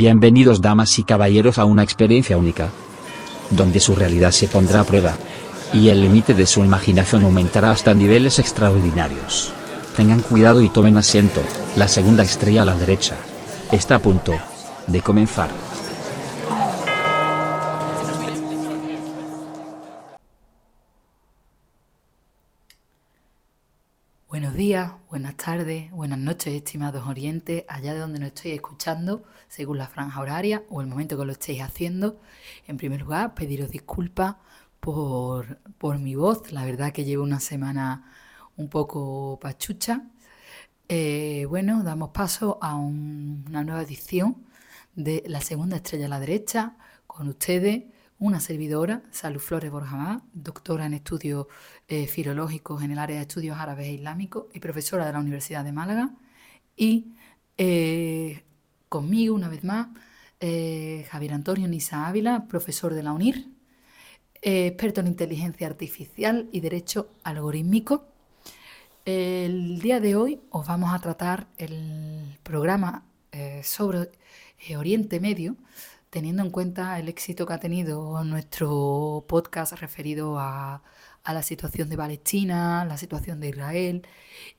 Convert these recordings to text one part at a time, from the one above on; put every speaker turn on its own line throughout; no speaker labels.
Bienvenidos damas y caballeros a una experiencia única, donde su realidad se pondrá a prueba, y el límite de su imaginación aumentará hasta niveles extraordinarios. Tengan cuidado y tomen asiento, la segunda estrella a la derecha. Está a punto de comenzar.
Buenas tardes, buenas noches, estimados oyentes, allá de donde nos estoy escuchando, según la franja horaria o el momento que lo estéis haciendo. En primer lugar, pediros disculpas por, por mi voz, la verdad que llevo una semana un poco pachucha. Eh, bueno, damos paso a un- una nueva edición de La Segunda Estrella a la Derecha, con ustedes, una servidora, Salud Flores Borjamá, doctora en estudios eh, filológicos en el área de estudios árabes e islámicos y profesora de la Universidad de Málaga. Y eh, conmigo, una vez más, eh, Javier Antonio Nisa Ávila, profesor de la UNIR, experto en inteligencia artificial y derecho algorítmico. El día de hoy os vamos a tratar el programa sobre Oriente Medio, teniendo en cuenta el éxito que ha tenido nuestro podcast referido a, la situación de Palestina, la situación de Israel,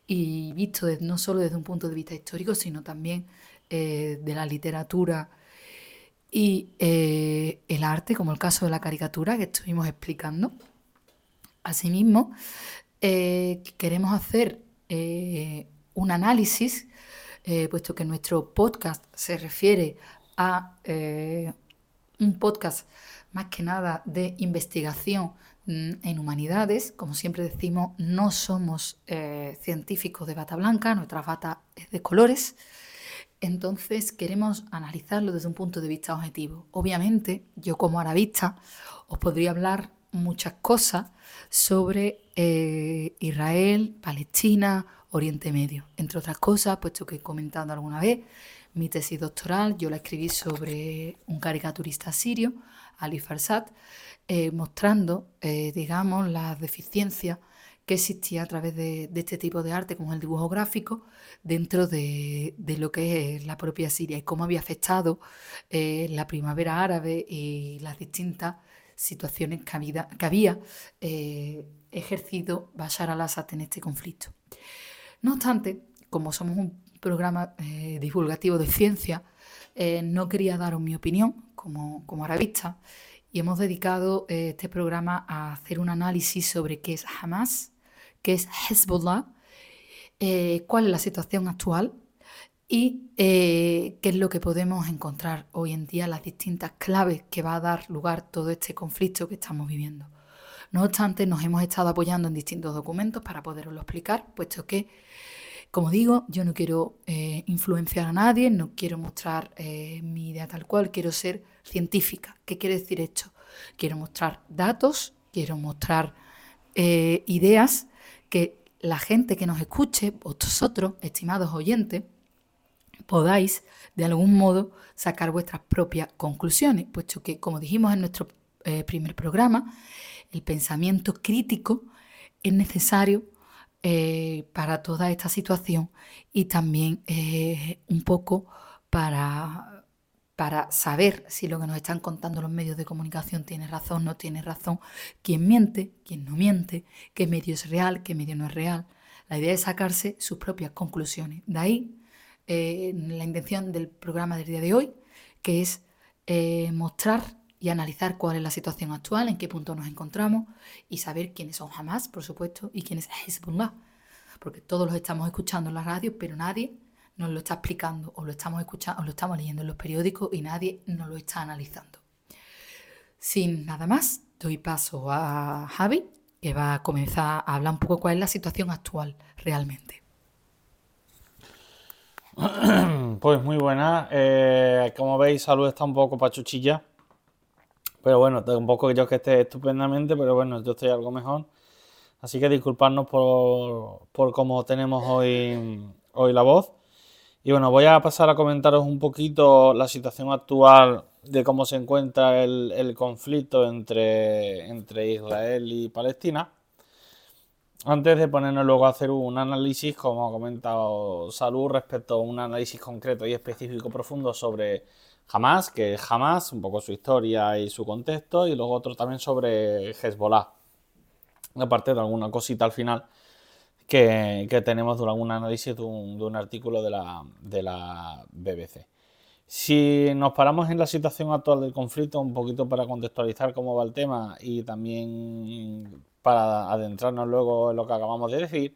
y visto no solo desde un punto de vista histórico, sino también eh, de la literatura y eh, el arte, como el caso de la caricatura que estuvimos explicando. Asimismo, eh, queremos hacer un análisis, puesto que nuestro podcast se refiere a eh, un podcast más que nada de investigación mm, en humanidades. Como siempre decimos, no somos eh, científicos de bata blanca, nuestra bata es de colores. Entonces queremos analizarlo desde un punto de vista objetivo. Obviamente, yo como arabista os podría hablar muchas cosas sobre eh, Israel, Palestina, Oriente Medio. Entre otras cosas, puesto que he comentado alguna vez, mi tesis doctoral yo la escribí sobre un caricaturista sirio, Ali Farsad, eh, mostrando, eh, digamos, las deficiencias que existía a través de, este tipo de arte, como el dibujo gráfico, dentro de, de lo que es la propia Siria y cómo había afectado eh, la primavera árabe y las distintas situaciones que había, que había, ejercido Bashar al-Assad en este conflicto. No obstante, como somos un programa eh, divulgativo de ciencia, eh, no quería daros mi opinión como, como arabista y hemos dedicado eh, este programa a hacer un análisis sobre qué es Hamas, qué es Hezbollah, eh, cuál es la situación actual y qué es lo que podemos encontrar hoy en día, las distintas claves que va a dar lugar todo este conflicto que estamos viviendo. No obstante, nos hemos estado apoyando en distintos documentos para poderoslo explicar, puesto que, como digo, yo no quiero eh, influenciar a nadie, no quiero mostrar eh, mi idea tal cual, quiero ser científica. ¿Qué quiere decir esto? Quiero mostrar datos, quiero mostrar eh, ideas que la gente que nos escuche, vosotros, estimados oyentes, podáis de algún modo sacar vuestras propias conclusiones, puesto que, como dijimos en nuestro primer programa, el pensamiento crítico es necesario eh, para toda esta situación y también un poco para, para saber si lo que nos están contando los medios de comunicación tiene razón, no tiene razón, quién miente, quién no miente, qué medio es real, qué medio no es real. La idea es sacarse sus propias conclusiones. De ahí eh, la intención del programa del día de hoy, que es eh, mostrar y analizar cuál es la situación actual, en qué punto nos encontramos y saber quiénes son Hamas, por supuesto, y quién es Hezbollah. Porque todos los estamos escuchando en la radio, pero nadie nos lo está explicando, o lo estamos escuchando, o lo estamos leyendo en los periódicos y nadie nos lo está analizando. Sin nada más, doy paso a Javi, que va a comenzar a hablar un poco cuál es la situación actual realmente.
Pues muy buena. Eh, como veis, Salud está un poco pachuchilla. Pero bueno, tampoco yo que esté estupendamente, pero bueno, yo estoy algo mejor. Así que disculpadnos por, por cómo tenemos hoy, hoy la voz. Y bueno, voy a pasar a comentaros un poquito la situación actual de cómo se encuentra el, el conflicto entre, entre Israel y Palestina. Antes de ponernos luego a hacer un análisis, como ha comentado Salud, respecto a un análisis concreto y específico profundo sobre Hamas, que es Hamas, un poco su historia y su contexto, y luego otro también sobre Hezbollah. Aparte de alguna cosita al final que, tenemos de algún análisis de un, artículo de la, BBC. Si nos paramos en la situación actual del conflicto, un poquito para contextualizar cómo va el tema y también para adentrarnos luego en lo que acabamos de decir,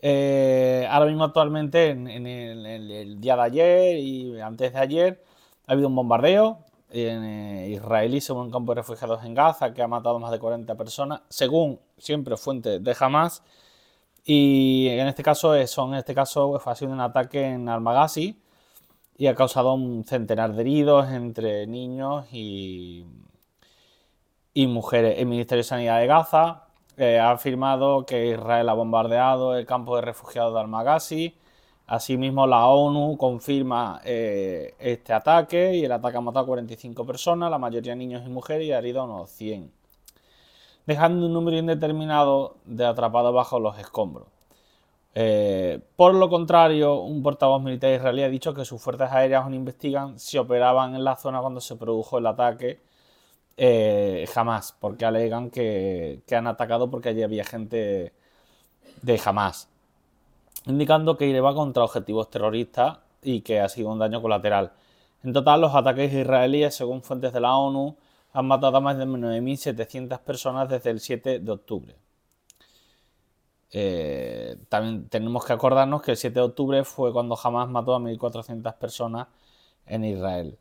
eh, ahora mismo actualmente en, el, día de ayer y antes de ayer ha habido un bombardeo eh, israelí sobre un campo de refugiados en Gaza que ha matado más de 40 personas, según siempre fuentes de Hamas. Y en este caso, son, en este caso ha sido un ataque en Almagasi y ha causado un centenar de heridos entre niños y, y mujeres. El Ministerio de Sanidad de Gaza eh, ha afirmado que Israel ha bombardeado el campo de refugiados de Almagasi. Asimismo, la ONU confirma eh, este ataque y el ataque ha matado a 45 personas, la mayoría niños y mujeres, y ha herido a unos 100, dejando un número indeterminado de atrapados bajo los escombros. Eh, por lo contrario, un portavoz militar israelí ha dicho que sus fuerzas aéreas aún investigan si operaban en la zona cuando se produjo el ataque eh, jamás, porque alegan que, han atacado porque allí había gente de jamás, indicando que iba contra objetivos terroristas y que ha sido un daño colateral. En total, los ataques israelíes, según fuentes de la ONU, han matado a más de 9.700 personas desde el 7 de octubre. Eh, también tenemos que acordarnos que el 7 de octubre fue cuando Hamas mató a 1.400 personas en Israel.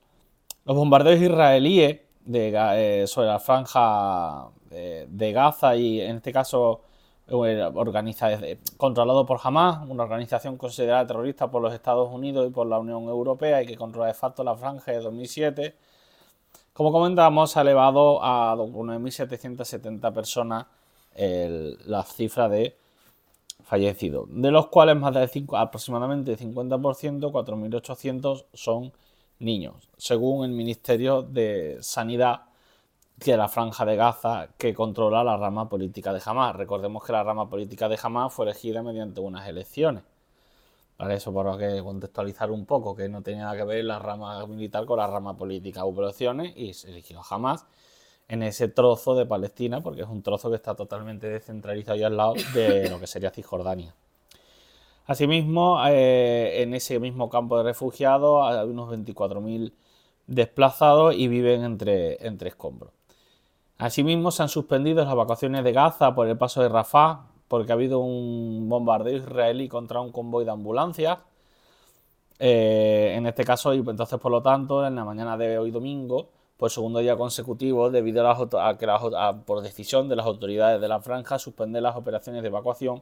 Los bombardeos israelíes eh, sobre la franja eh, de, Gaza y en este caso controlado por Hamas, una organización considerada terrorista por los Estados Unidos y por la Unión Europea y que controla de facto la franja de 2007. Como comentábamos, ha elevado a 9.770 personas la cifra de fallecidos, de los cuales más de 5, aproximadamente 50%, 4.800 son niños, según el Ministerio de Sanidad de la Franja de Gaza que controla la rama política de Hamas. Recordemos que la rama política de Hamas fue elegida mediante unas elecciones. Para eso, por que contextualizar un poco, que no tenía nada que ver la rama militar con la rama política. Hubo elecciones y se eligió Hamas en ese trozo de Palestina, porque es un trozo que está totalmente descentralizado y al lado de lo que sería Cisjordania. Asimismo, eh, en ese mismo campo de refugiados hay unos 24.000 desplazados y viven entre, entre escombros. Asimismo, se han suspendido las evacuaciones de Gaza por el paso de Rafah, porque ha habido un bombardeo israelí contra un convoy de ambulancias. Eh, en este caso, y entonces, por lo tanto, en la mañana de hoy domingo, por segundo día consecutivo debido a, que por decisión de las autoridades de la franja suspender las operaciones de evacuación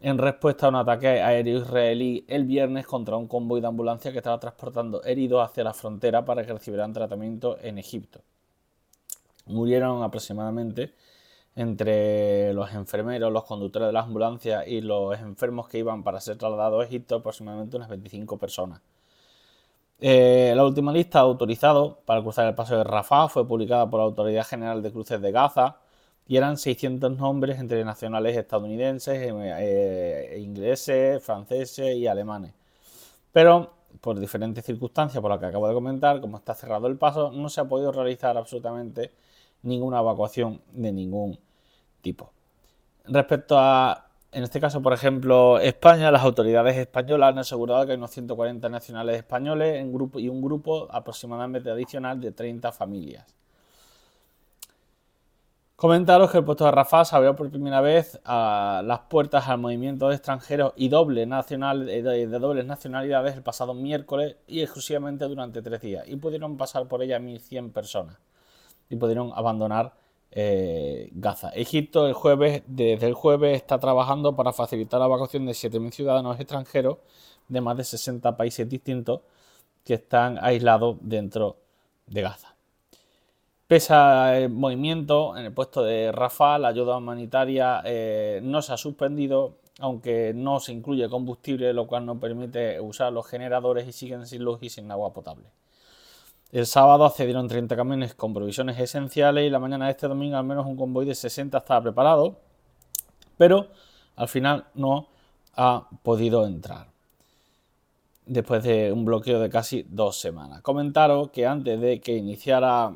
en respuesta a un ataque aéreo israelí el viernes contra un convoy de ambulancia que estaba transportando heridos hacia la frontera para que recibieran tratamiento en Egipto. Murieron aproximadamente entre los enfermeros, los conductores de las ambulancias y los enfermos que iban para ser trasladados a Egipto aproximadamente unas 25 personas. Eh, la última lista autorizado para cruzar el paso de Rafah fue publicada por la Autoridad General de Cruces de Gaza y eran 600 nombres entre nacionales estadounidenses, eh, eh, ingleses, franceses y alemanes. Pero por diferentes circunstancias, por las que acabo de comentar, como está cerrado el paso, no se ha podido realizar absolutamente ninguna evacuación de ningún tipo. Respecto a en este caso, por ejemplo, España, las autoridades españolas han asegurado que hay unos 140 nacionales españoles en grupo, y un grupo aproximadamente adicional de 30 familias. Comentaros que el puesto de Rafah se abrió por primera vez a las puertas al movimiento de extranjeros y de, de dobles nacionalidades el pasado miércoles y exclusivamente durante tres días. Y pudieron pasar por ella 1.100 personas. Y pudieron abandonar eh, Gaza. Egipto el jueves, desde el jueves está trabajando para facilitar la evacuación de 7.000 ciudadanos extranjeros de más de 60 países distintos que están aislados dentro de Gaza. Pese al movimiento en el puesto de Rafah, la ayuda humanitaria eh, no se ha suspendido, aunque no se incluye combustible, lo cual no permite usar los generadores y siguen sin luz y sin agua potable. El sábado accedieron 30 camiones con provisiones esenciales y la mañana de este domingo al menos un convoy de 60 estaba preparado, pero al final no ha podido entrar. después de un bloqueo de casi dos semanas. Comentaros que antes de que iniciara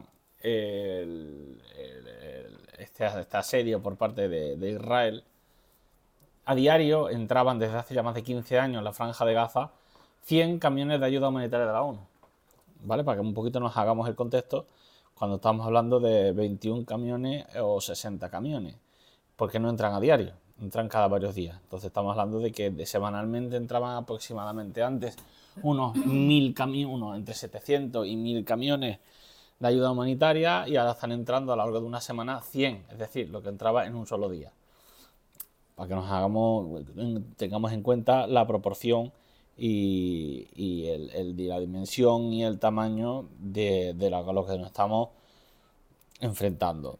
este, asedio por parte de, Israel, a diario entraban desde hace ya más de 15 años en la franja de Gaza 100 camiones de ayuda humanitaria de la ONU. ¿Vale? Para que un poquito nos hagamos el contexto cuando estamos hablando de 21 camiones o 60 camiones. Porque no entran a diario, entran cada varios días. Entonces estamos hablando de que semanalmente entraban aproximadamente antes unos 1000 camiones, entre 700 y 1000 camiones de ayuda humanitaria y ahora están entrando a lo largo de una semana 100, es decir, lo que entraba en un solo día. Para que nos hagamos, tengamos en cuenta la proporción y, la dimensión y el tamaño de, lo, que nos estamos enfrentando.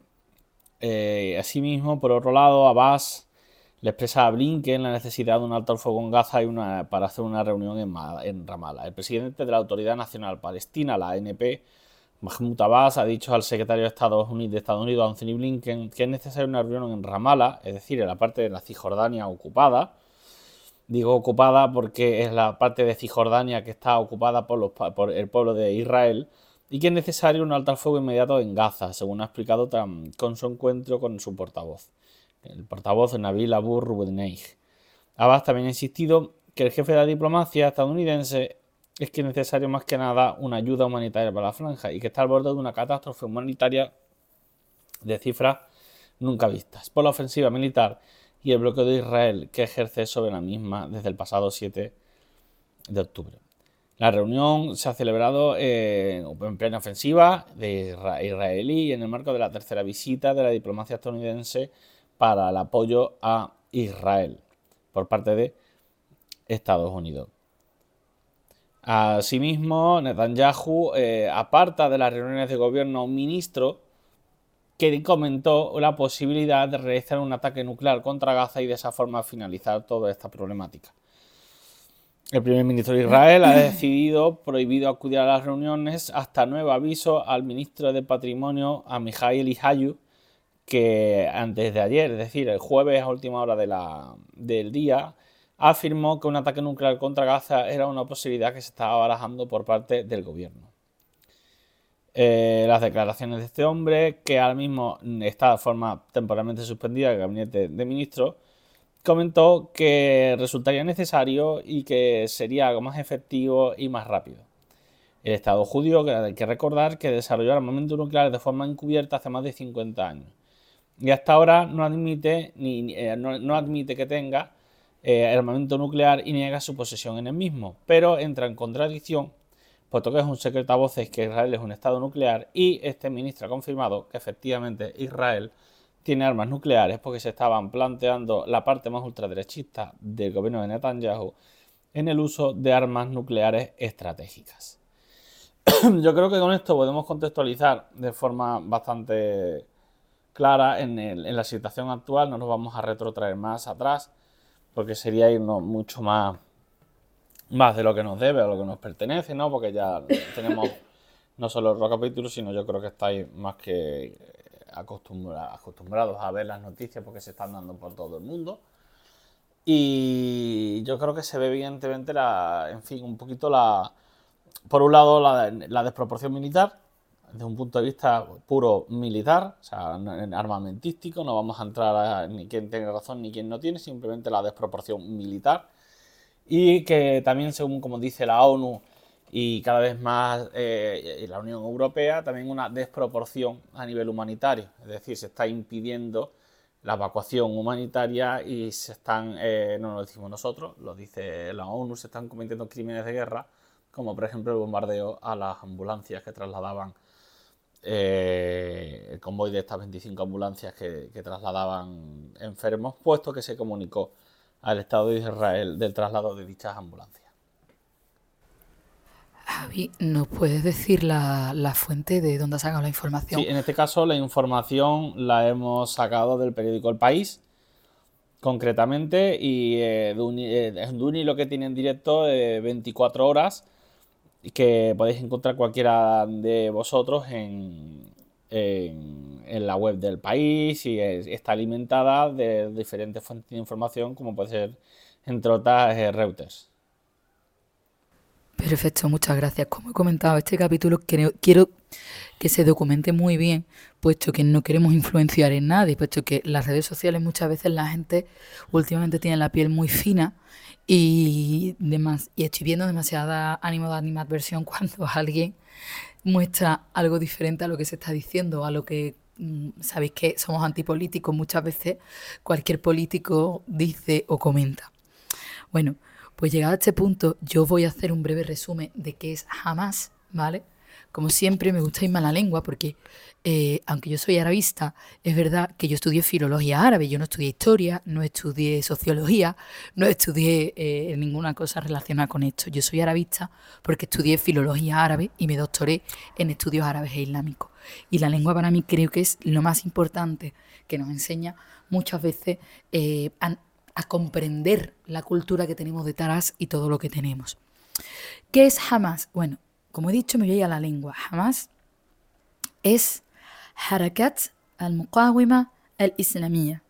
Eh, asimismo, por otro lado, Abbas le expresa a Blinken la necesidad de un alto al fuego en Gaza y una, para hacer una reunión en, en Ramallah. El presidente de la Autoridad Nacional Palestina, la ANP, Mahmoud Abbas ha dicho al secretario de Estados Unidos, de Estados Unidos, Anthony Blinken, que es necesaria una reunión en Ramallah, es decir, en la parte de la Cisjordania ocupada. Digo ocupada porque es la parte de Cisjordania que está ocupada por, por el pueblo de Israel y que es necesario un alto al fuego inmediato en Gaza, según ha explicado Trump con su encuentro con su portavoz, el portavoz Nabil Abu Rubeneich. Abbas también ha insistido que el jefe de la diplomacia estadounidense es que es necesario más que nada una ayuda humanitaria para la franja y que está al borde de una catástrofe humanitaria de cifras nunca vistas por la ofensiva militar y el bloqueo de Israel que ejerce sobre la misma desde el pasado 7 de octubre. La reunión se ha celebrado en plena ofensiva de israelí en el marco de la tercera visita de la diplomacia estadounidense para el apoyo a Israel por parte de Estados Unidos. Asimismo, Netanyahu eh, aparta de las reuniones de gobierno a un ministro que comentó la posibilidad de realizar un ataque nuclear contra Gaza y de esa forma finalizar toda esta problemática. El primer ministro de Israel ha decidido prohibido acudir a las reuniones hasta nuevo aviso al ministro de Patrimonio, a Mijail Ihayu, que antes de ayer, es decir, el jueves a última hora del día, afirmó que un ataque nuclear contra Gaza era una posibilidad que se estaba barajando por parte del gobierno. Eh, las declaraciones de este hombre, que ahora mismo está de forma temporalmente suspendida del gabinete de ministros, comentó que resultaría necesario y que sería algo más efectivo y más rápido. El Estado judío, que hay que recordar, que desarrolló armamento nuclear de forma encubierta hace más de 50 años. Y hasta ahora no admite, ni, eh, no admite que tenga eh, armamento nuclear y niega su posesión en el mismo, pero entra en contradicción, puesto que es un secreto a voces que Israel es un estado nuclear y este ministro ha confirmado que efectivamente Israel tiene armas nucleares porque se estaban planteando la parte más ultraderechista del gobierno de Netanyahu en el uso de armas nucleares estratégicas. Yo creo que con esto podemos contextualizar de forma bastante clara en, en la situación actual, no nos vamos a retrotraer más atrás porque sería irnos mucho más, más de lo que nos debe, o lo que nos pertenece, ¿no? Porque ya tenemos no solo los capítulos, sino yo creo que estáis más que acostumbrados a ver las noticias porque se están dando por todo el mundo. Y yo creo que se ve evidentemente la, en fin, un poquito la, por un lado la, la desproporción militar, desde un punto de vista puro militar, o sea, armamentístico, no vamos a entrar a ni quién tiene razón ni quién no tiene, simplemente la desproporción militar. Y que también, según como dice la ONU y cada vez más eh, la Unión Europea, también una desproporción a nivel humanitario. Es decir, se está impidiendo la evacuación humanitaria y se están, eh, no lo decimos nosotros, lo dice la ONU, se están cometiendo crímenes de guerra, como por ejemplo el bombardeo a las ambulancias que trasladaban eh, el convoy de estas 25 ambulancias que, trasladaban enfermos, puesto que se comunicó al Estado de Israel del traslado de dichas ambulancias.
Javi, ¿nos puedes decir la, fuente de dónde ha sacado la información?
Sí, en este caso la información la hemos sacado del periódico El País, concretamente, y eh, de, un, eh, hilo que tiene en directo de 24 horas que podéis encontrar cualquiera de vosotros en, en, la web del país y está alimentada de diferentes fuentes de información como puede ser entre otras eh, Reuters.
Perfecto, muchas gracias. Como he comentado, este capítulo quiero, quiero que se documente muy bien, puesto que no queremos influenciar en nadie, puesto que las redes sociales muchas veces la gente últimamente tiene la piel muy fina y, demás, y estoy viendo demasiada ánimo de animadversión cuando alguien muestra algo diferente a lo que se está diciendo, a lo que mm, sabéis que somos antipolíticos muchas veces, cualquier político dice o comenta. Bueno, pues llegado a este punto, yo voy a hacer un breve resumen de qué es jamás, ¿vale? Como siempre, me gusta irme a la lengua porque, eh, aunque yo soy arabista, es verdad que yo estudié filología árabe, yo no estudié historia, no estudié sociología, no estudié eh, ninguna cosa relacionada con esto. Yo soy arabista porque estudié filología árabe y me doctoré en estudios árabes e islámicos. Y la lengua para mí creo que es lo más importante que nos enseña muchas veces eh, a, comprender la cultura que tenemos detrás y todo lo que tenemos. ¿Qué es Hamas? Bueno, como he dicho, me voy a la lengua. Hamas es Harakat al-Muqawima al-Islamiyya,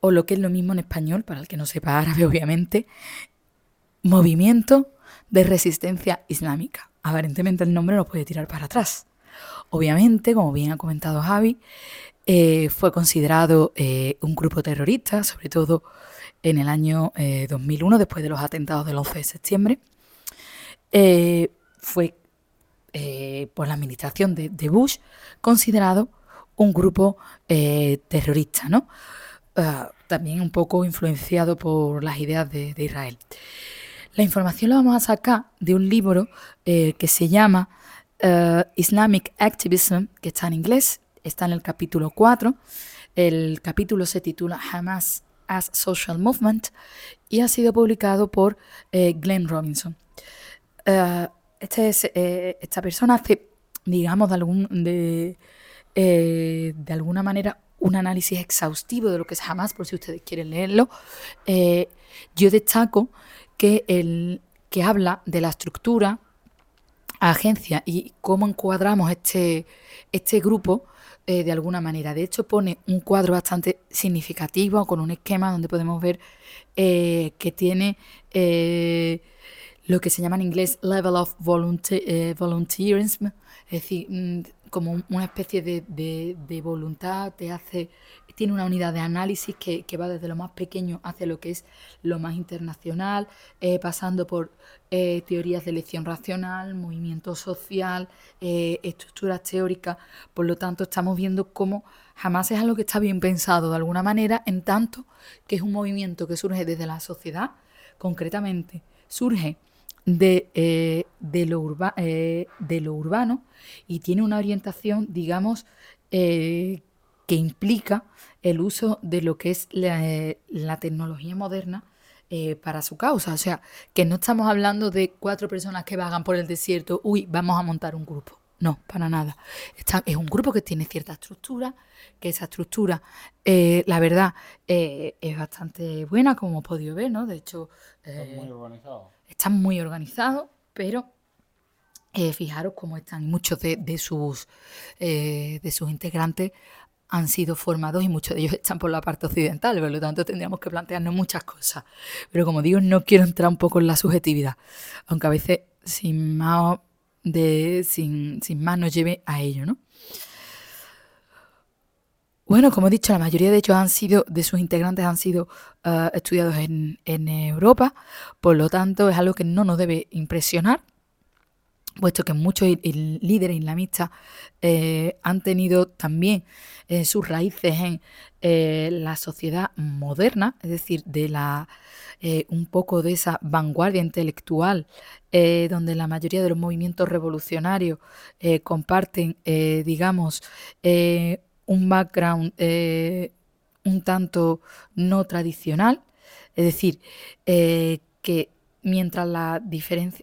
o lo que es lo mismo en español, para el que no sepa árabe, obviamente, Movimiento de Resistencia Islámica. Aparentemente el nombre nos puede tirar para atrás. Obviamente, como bien ha comentado Javi, eh, fue considerado eh, un grupo terrorista, sobre todo en el año 2001, eh, después de los atentados del 11 de septiembre. fue eh, por la administración de, Bush considerado un grupo eh, terrorista, ¿no? Ah, también un poco influenciado por las ideas de, Israel. La información la vamos a sacar de un libro eh, que se llama Islamic Activism, que está en inglés, está en el capítulo 4. El capítulo se titula Hamas as Social Movement y ha sido publicado por Glenn Robinson. Eh, esta persona hace, digamos, de, algún, de, eh, de alguna manera un análisis exhaustivo de lo que es Hamas, por si ustedes quieren leerlo. Eh, yo destaco que, el, que habla de la estructura, agencia y cómo encuadramos este, este grupo de alguna manera. De hecho, pone un cuadro bastante significativo con un esquema donde podemos ver que tiene lo que se llama en inglés level of eh, volunteerism, es decir, mm, como una especie de, voluntad, te hace, tiene una unidad de análisis que, va desde lo más pequeño hacia lo que es lo más internacional, eh, pasando por eh, teorías de elección racional, movimiento social, estructuras teóricas. Por lo tanto, estamos viendo cómo jamás es algo que está bien pensado de alguna manera, en tanto que es un movimiento que surge desde la sociedad, concretamente surge de, eh, de, lo eh, de, lo urbano y tiene una orientación, digamos, eh, que implica el uso de lo que es la, tecnología moderna para su causa. O sea, que no estamos hablando de cuatro personas que vagan por el desierto, uy, vamos a montar un grupo. No, para nada. es un grupo que tiene cierta estructura, que esa estructura, la verdad, es bastante buena, como hemos podido ver, ¿no? De hecho...
muy organizado
están muy organizados, pero eh, fijaros cómo están. Muchos de, sus, eh, de sus integrantes han sido formados y muchos de ellos están por la parte occidental, por lo tanto tendríamos que plantearnos muchas cosas. Pero como digo, no quiero entrar un poco en la subjetividad, aunque a veces sin más, de, sin, sin más nos lleve a ello, ¿no? Bueno, como he dicho, la mayoría de ellos han sido, de sus integrantes han sido eh, estudiados en, Europa, por lo tanto es algo que no nos debe impresionar, puesto que muchos líderes islamistas eh, han tenido también eh, sus raíces en la sociedad moderna, es decir, de la un poco de esa vanguardia intelectual, donde la mayoría de los movimientos revolucionarios comparten, digamos, un background eh, un tanto no tradicional, es decir, eh, que mientras las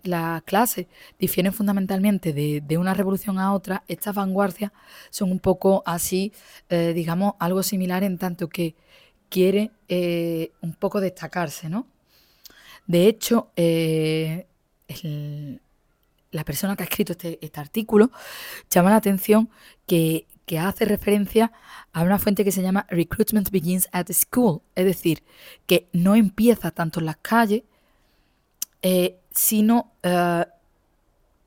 la clases difieren fundamentalmente de, una revolución a otra, estas vanguardias son un poco así, eh, digamos, algo similar en tanto que quiere un poco destacarse, ¿no? De hecho, la persona que ha escrito este, este artículo llama la atención que que hace referencia a una fuente que se llama Recruitment Begins at School, es decir, que no empieza tanto en las calles, eh, sino eh,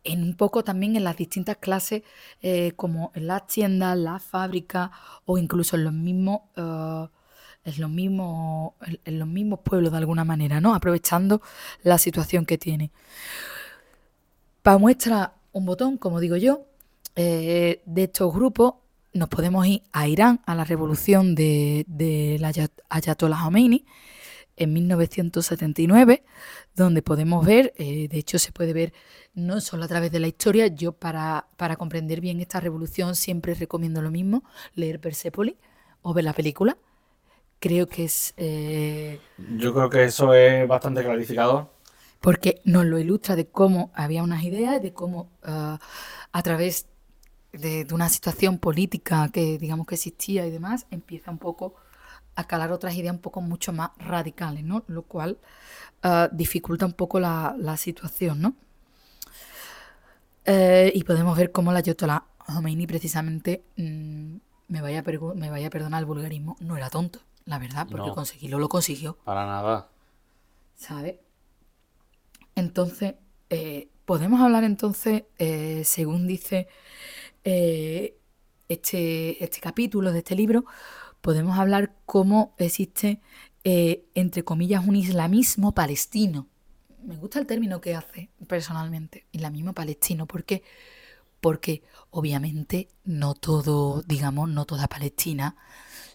en un poco también en las distintas clases, eh, como en las tiendas, las fábricas o incluso en los mismos, en los mismos pueblos de alguna manera, ¿no? Aprovechando la situación que tiene. Para muestra un botón, como digo yo, de estos grupos nos podemos ir a Irán, a la revolución de, de Ayatollah Khomeini, en 1979, donde podemos ver, eh, de hecho se puede ver no solo a través de la historia, yo para, para comprender bien esta revolución siempre recomiendo lo mismo, leer Persepolis o ver la película. Creo que es... Eh,
yo creo que eso es bastante clarificador.
Porque nos lo ilustra de cómo había unas ideas, de cómo ah, a través de, de, una situación política que digamos que existía y demás, empieza un poco a calar otras ideas un poco mucho más radicales, ¿no? Lo cual uh, dificulta un poco la, la situación, ¿no? Eh, y podemos ver cómo la Ayatollah Khomeini precisamente, mmm, me, vaya me vaya a perdonar el vulgarismo, no era tonto, la verdad, porque no, conseguirlo lo consiguió.
Para nada.
¿Sabes? Entonces, eh, podemos hablar entonces, eh, según dice este, este capítulo de este libro, podemos hablar cómo existe, eh, entre comillas, un islamismo palestino. Me gusta el término que hace personalmente, islamismo palestino. ¿Por qué? Porque obviamente no todo, digamos, no toda Palestina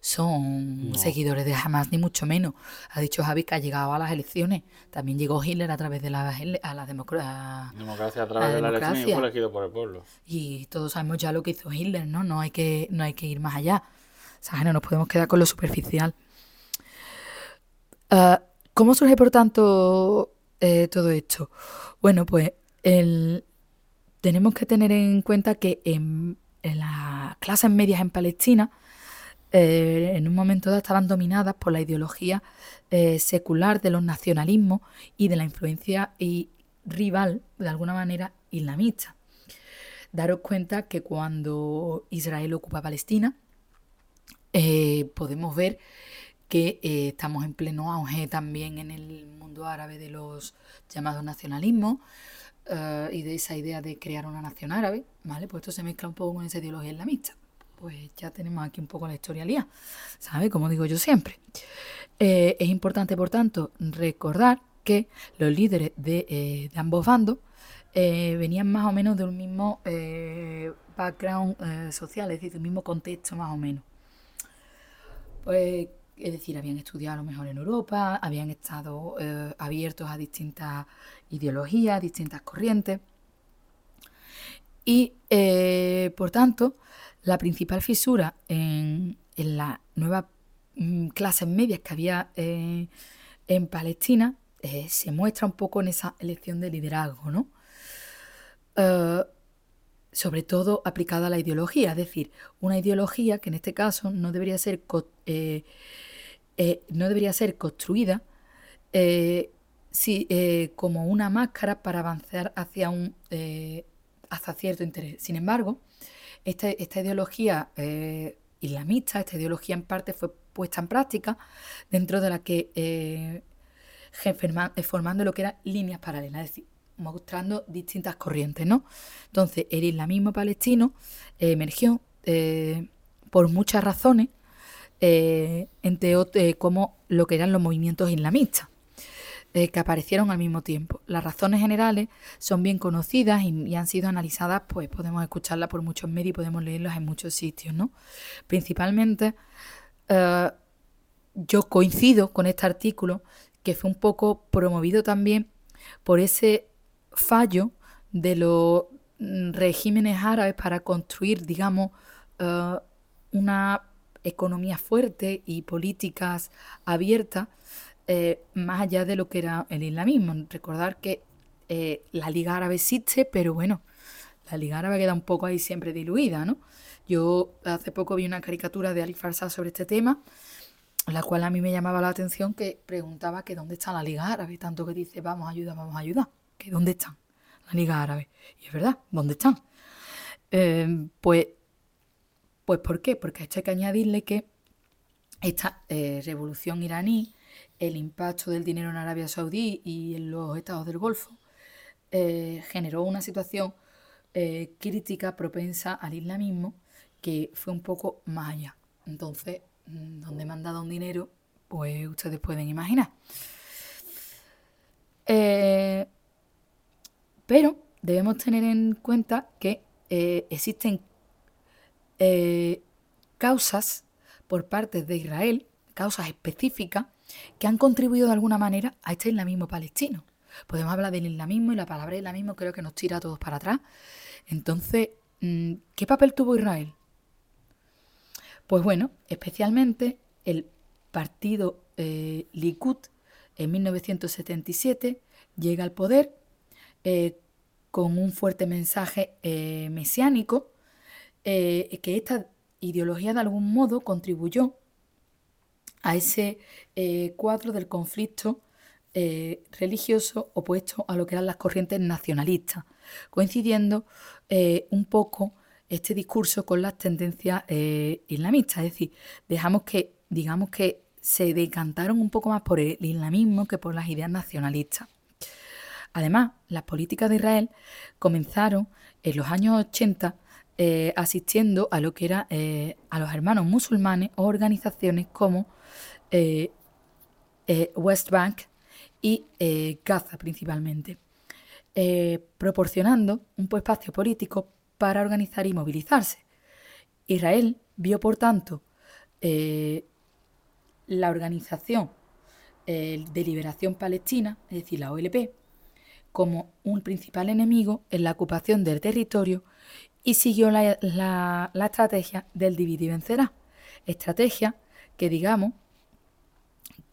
son no. seguidores de Hamas, ni mucho menos. Ha dicho Javi que ha llegado a las elecciones. También llegó Hitler a través de la, a la democracia.
Democracia a través la de la elección y fue elegido por el pueblo.
Y todos sabemos ya lo que hizo Hitler, ¿no? No hay que, no hay que ir más allá. O sea, no nos podemos quedar con lo superficial. Uh, ¿Cómo surge, por tanto, eh, todo esto? Bueno, pues el, tenemos que tener en cuenta que en, en las clases medias en Palestina, eh, en un momento dado estaban dominadas por la ideología eh, secular de los nacionalismos y de la influencia y rival, de alguna manera, islamista. Daros cuenta que cuando Israel ocupa Palestina, eh, podemos ver que estamos en pleno auge también en el mundo árabe de los llamados nacionalismos y de esa idea de crear una nación árabe, ¿vale? Pues esto se mezcla un poco con esa ideología islamista. Pues ya tenemos aquí un poco la historia lía, ¿sabe? Como digo yo siempre. Eh, es importante, por tanto, recordar que los líderes de, eh, de ambos bandos eh, venían más o menos de un mismo background social, es decir, del mismo contexto más o menos. Pues, es decir, habían estudiado a lo mejor en Europa, habían estado abiertos a distintas ideologías, distintas corrientes. Y, por tanto, la principal fisura en, en las nuevas mm, clases medias que había eh, en Palestina eh, se muestra un poco en esa elección de liderazgo, ¿no? Uh, sobre todo aplicada a la ideología, es decir, una ideología que en este caso no debería ser, eh, eh, no debería ser construida eh, si, como una máscara para avanzar hacia, un, hacia cierto interés. Sin embargo, esta, esta ideología islamista, esta ideología en parte fue puesta en práctica dentro de la que formando lo que eran líneas paralelas, es decir, mostrando distintas corrientes, ¿no? Entonces, el islamismo palestino eh, emergió eh, por muchas razones, eh, entre como lo que eran los movimientos islamistas, que aparecieron al mismo tiempo. Las razones generales son bien conocidas y, han sido analizadas, pues podemos escucharlas por muchos medios y podemos leerlas en muchos sitios, ¿no? Principalmente, yo coincido con este artículo, que fue un poco promovido también por ese fallo de los mm, regímenes árabes para construir, digamos, uh, una economía fuerte y políticas abiertas eh, más allá de lo que era el islamismo. Recordar que eh, la Liga Árabe existe, pero bueno, la Liga Árabe queda un poco ahí siempre diluida, ¿no? Yo hace poco vi una caricatura de Ali Farsa sobre este tema, la cual a mí me llamaba la atención que preguntaba que dónde está la Liga Árabe, tanto que dice vamos a ayudar, vamos a ayudar. ¿dónde están? La Liga Árabe. Y es verdad, ¿dónde están? Eh, pues, pues, ¿por qué? Porque hay que añadirle que esta eh, revolución iraní, el impacto del dinero en Arabia Saudí y en los estados del Golfo, eh, generó una situación eh, crítica propensa al islamismo que fue un poco más allá. Entonces, mm, donde me un dinero, pues ustedes pueden imaginar. Eh, pero debemos tener en cuenta que existen causas por parte de Israel, causas específicas, que han contribuido de alguna manera a este islamismo palestino. Podemos hablar del islamismo y la palabra islamismo creo que nos tira a todos para atrás. Entonces, mm, ¿qué papel tuvo Israel? Pues bueno, especialmente el partido eh, Likud en 1977 llega al poder eh, con un fuerte mensaje eh, mesiánico, que esta ideología de algún modo contribuyó a ese cuadro del conflicto eh, religioso opuesto a lo que eran las corrientes nacionalistas, coincidiendo eh, un poco este discurso con las tendencias eh, islamistas. Es decir, dejamos que, digamos que se decantaron un poco más por el islamismo que por las ideas nacionalistas. Además, las políticas de Israel comenzaron en los años 80 asistiendo a lo que era a los hermanos musulmanes o organizaciones como West Bank y eh, Gaza principalmente, eh, proporcionando un espacio político para organizar y movilizarse. Israel vio, por tanto, eh, la organización de liberación palestina, es decir, la OLP, como un principal enemigo en la ocupación del territorio y siguió la, la estrategia del dividir y vencerá. Estrategia que, digamos,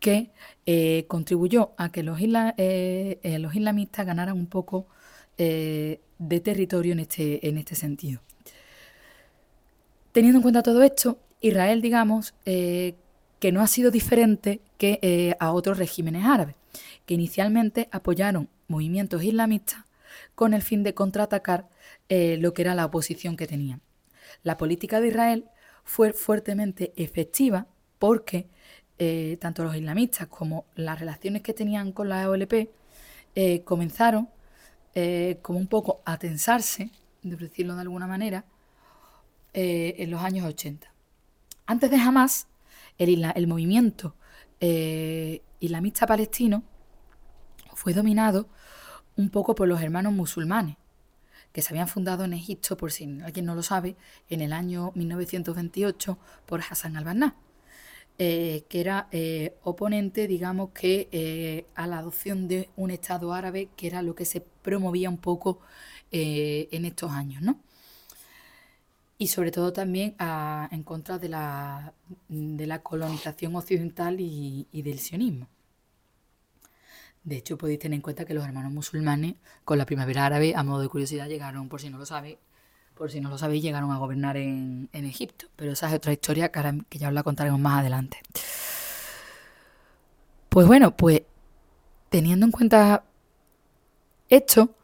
que eh, contribuyó a que los, eh, eh, los, islamistas ganaran un poco de territorio en este, en este sentido. Teniendo en cuenta todo esto, Israel, digamos, que no ha sido diferente que a otros regímenes árabes, que inicialmente apoyaron movimientos islamistas con el fin de contraatacar lo que era la oposición que tenían. La política de Israel fue fuertemente efectiva porque eh, tanto los islamistas como las relaciones que tenían con la OLP eh, comenzaron eh, como un poco a tensarse, de decirlo de alguna manera, en los años 80. Antes de Hamas, el, el movimiento islamista palestino fue dominado un poco por los hermanos musulmanes, que se habían fundado en Egipto, por si alguien no lo sabe, en el año 1928 por Hassan al-Banna. Eh, que era eh, oponente, digamos, que eh, a la adopción de un Estado árabe, que era lo que se promovía un poco en estos años, ¿no? Y sobre todo también en contra de la, de la colonización occidental y, del sionismo. De hecho, podéis tener en cuenta que los hermanos musulmanes, con la primavera árabe, a modo de curiosidad, llegaron, por si no lo sabéis, por si no lo sabéis, llegaron a gobernar en, Egipto. Pero esa es otra historia que, ya os la contaremos más adelante. Pues bueno, pues teniendo en cuenta esto,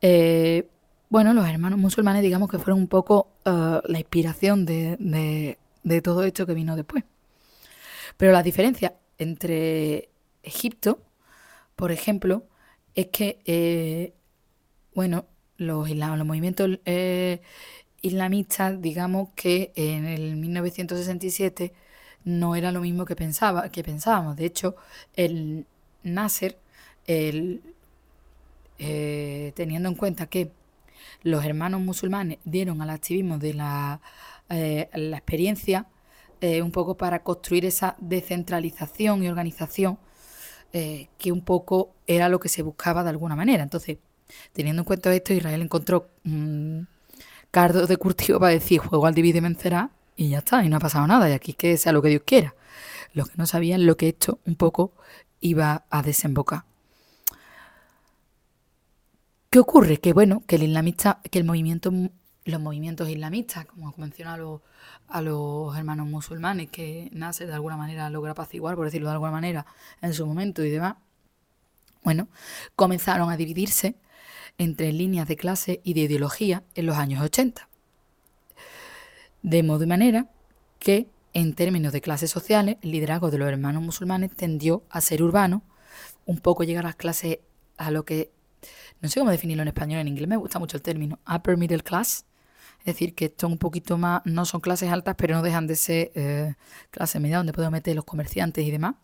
eh, bueno, los hermanos musulmanes digamos que fueron un poco eh, la inspiración de, todo esto que vino después. Pero la diferencia entre Egipto, por ejemplo, es que, eh, bueno, los, los movimientos eh, islamistas, digamos que en el 1967 no era lo mismo que, pensaba, que pensábamos. De hecho, el Nasser, eh, teniendo en cuenta que los hermanos musulmanes dieron al activismo de la, eh, la experiencia un poco para construir esa descentralización y organización que un poco era lo que se buscaba de alguna manera. Entonces, Teniendo en cuenta esto, Israel encontró un cardo de cultivo para decir juego al divide vencerá y ya está, y no ha pasado nada, y aquí que sea lo que Dios quiera. Los que no sabían lo que esto un poco iba a desembocar. ¿Qué ocurre? Que bueno, que el islamista, que el movimiento, los movimientos islamistas, como mencionado a los, hermanos musulmanes, que nace de alguna manera logra apaciguar, por decirlo de alguna manera, en su momento y demás, bueno, comenzaron a dividirse entre líneas de clase y de ideología en los años 80. De modo y manera que, en términos de clases sociales, el liderazgo de los hermanos musulmanes tendió a ser urbano, un poco llegar a las clases a lo que no sé cómo definirlo en español, en inglés me gusta mucho el término, upper middle class, es decir, que son un poquito más, no son clases altas, pero no dejan de ser eh, clases medias donde puedo meter los comerciantes y demás.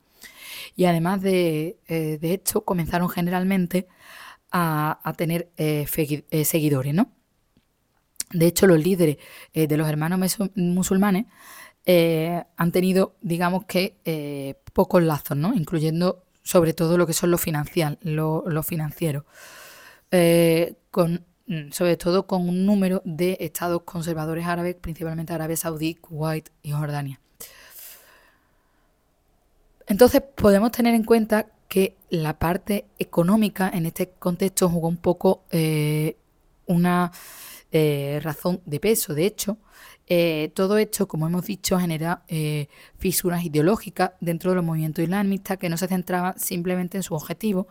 Y además de, eh, de esto, comenzaron generalmente a, tener eh, seguidores, ¿no? De hecho, los líderes de los hermanos musulmanes han tenido, digamos que, pocos lazos, ¿no? Incluyendo sobre todo lo que son los, financieros. con Mm, sobre todo con un número de estados conservadores árabes, principalmente Arabia Saudí, Kuwait y Jordania. Entonces podemos tener en cuenta que la parte económica en este contexto jugó un poco eh, una eh, razón de peso. De hecho, eh, todo esto, como hemos dicho, genera fisuras ideológicas dentro de los movimientos islamistas que no se centraban simplemente en su objetivo,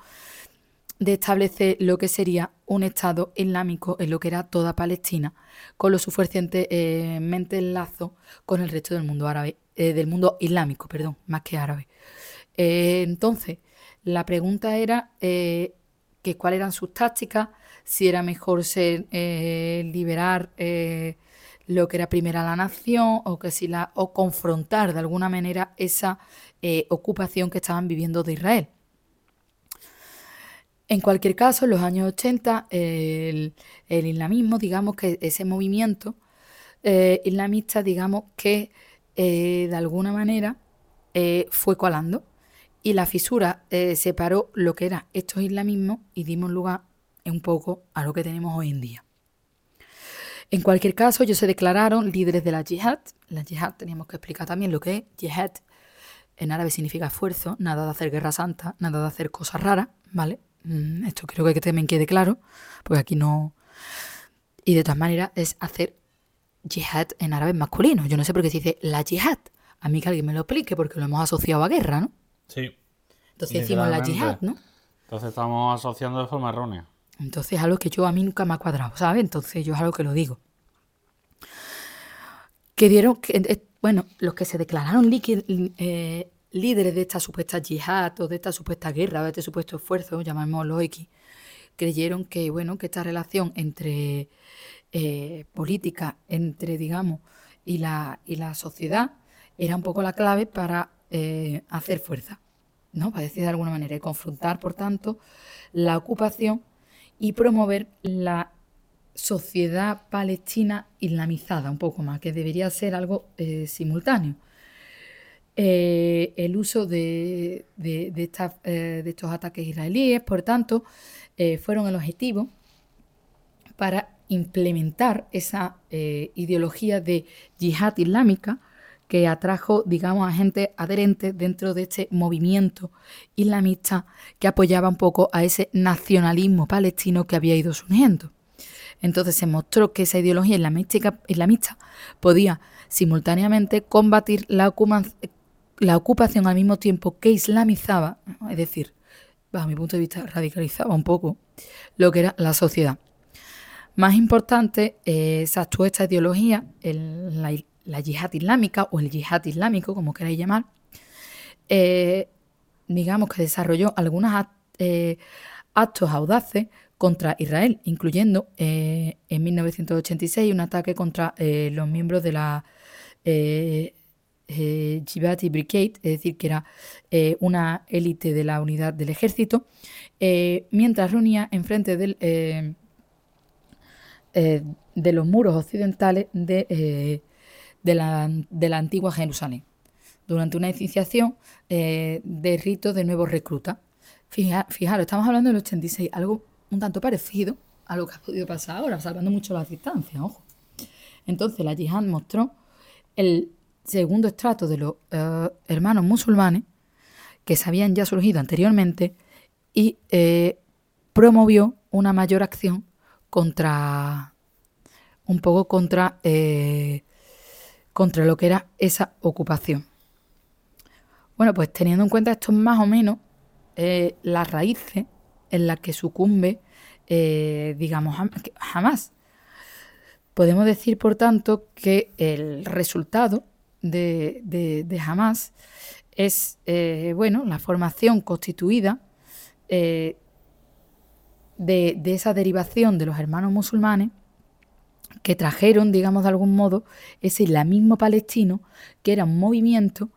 de establecer lo que sería un Estado islámico en lo que era toda Palestina, con lo suficientemente eh, lazo con el resto del mundo árabe, del mundo islámico, perdón, más que árabe. Entonces, la pregunta era que cuáles eran sus tácticas, si era mejor ser liberar lo que era primera la nación o que si la o confrontar de alguna manera esa ocupación que estaban viviendo de Israel. En cualquier caso, en los años 80, el, islamismo, digamos que ese movimiento eh, islamista, digamos que eh, de alguna manera eh, fue colando y la fisura separó lo que era estos islamismos y dimos lugar un poco a lo que tenemos hoy en día. En cualquier caso, ellos se declararon líderes de la yihad. La yihad teníamos que explicar también lo que es. Yihad en árabe significa esfuerzo, nada de hacer guerra santa, nada de hacer cosas raras, ¿vale? Mm, esto creo que también quede claro, porque aquí no... Y de todas maneras es hacer jihad en árabe masculino. Yo no sé por qué se dice la jihad. A mí que alguien me lo explique, porque lo hemos asociado a guerra, ¿no?
Sí.
Entonces decimos la jihad, ¿no?
Entonces estamos asociando de forma errónea.
Entonces es algo que yo a mí nunca me ha cuadrado, ¿sabes? Entonces yo es algo que lo digo. Que dieron, que, eh, bueno, los que se declararon eh, líderes de esta supuesta yihad o de esta supuesta guerra o de este supuesto esfuerzo, llamémoslo X, creyeron que, bueno, que esta relación entre eh, política, entre, digamos, y la, y la sociedad era un poco la clave para eh, hacer fuerza, ¿no? Para decir de alguna manera, y confrontar, por tanto, la ocupación y promover la sociedad palestina islamizada un poco más, que debería ser algo eh, simultáneo. Eh, el uso de, de, eh, de, estos ataques israelíes, por tanto, fueron el objetivo para implementar esa ideología de yihad islámica que atrajo, digamos, a gente adherente dentro de este movimiento islamista que apoyaba un poco a ese nacionalismo palestino que había ido surgiendo. Entonces se mostró que esa ideología islamista, islamista podía simultáneamente combatir la, la ocupación al mismo tiempo que islamizaba, es decir, bajo mi punto de vista radicalizaba un poco lo que era la sociedad. Más importante, eh, se actuó esta ideología, la, yihad islámica o el yihad islámico, como queráis llamar, eh, digamos que desarrolló algunos eh, actos audaces contra Israel, incluyendo en 1986 un ataque contra los miembros de la eh, Brigade, es decir, que era eh, una élite de la unidad del ejército, eh, mientras reunía enfrente del, eh, de los muros occidentales de, de, la, de, la, antigua Jerusalén, durante una iniciación de rito de nuevos reclutas. fijaros, estamos hablando del 86, algo un tanto parecido a lo que ha podido pasar ahora, salvando mucho las distancias, ojo. Entonces la yihad mostró el segundo estrato de los eh, hermanos musulmanes que se habían ya surgido anteriormente y eh, promovió una mayor acción contra un poco contra eh, contra lo que era esa ocupación. Bueno, pues teniendo en cuenta esto más o menos las raíces en las que sucumbe, digamos, jamás. Podemos decir, por tanto, que el resultado de, de, es, eh, bueno, la formación constituida, eh, de, esa derivación de los hermanos musulmanes que trajeron, digamos de algún modo, ese islamismo palestino, que era un movimiento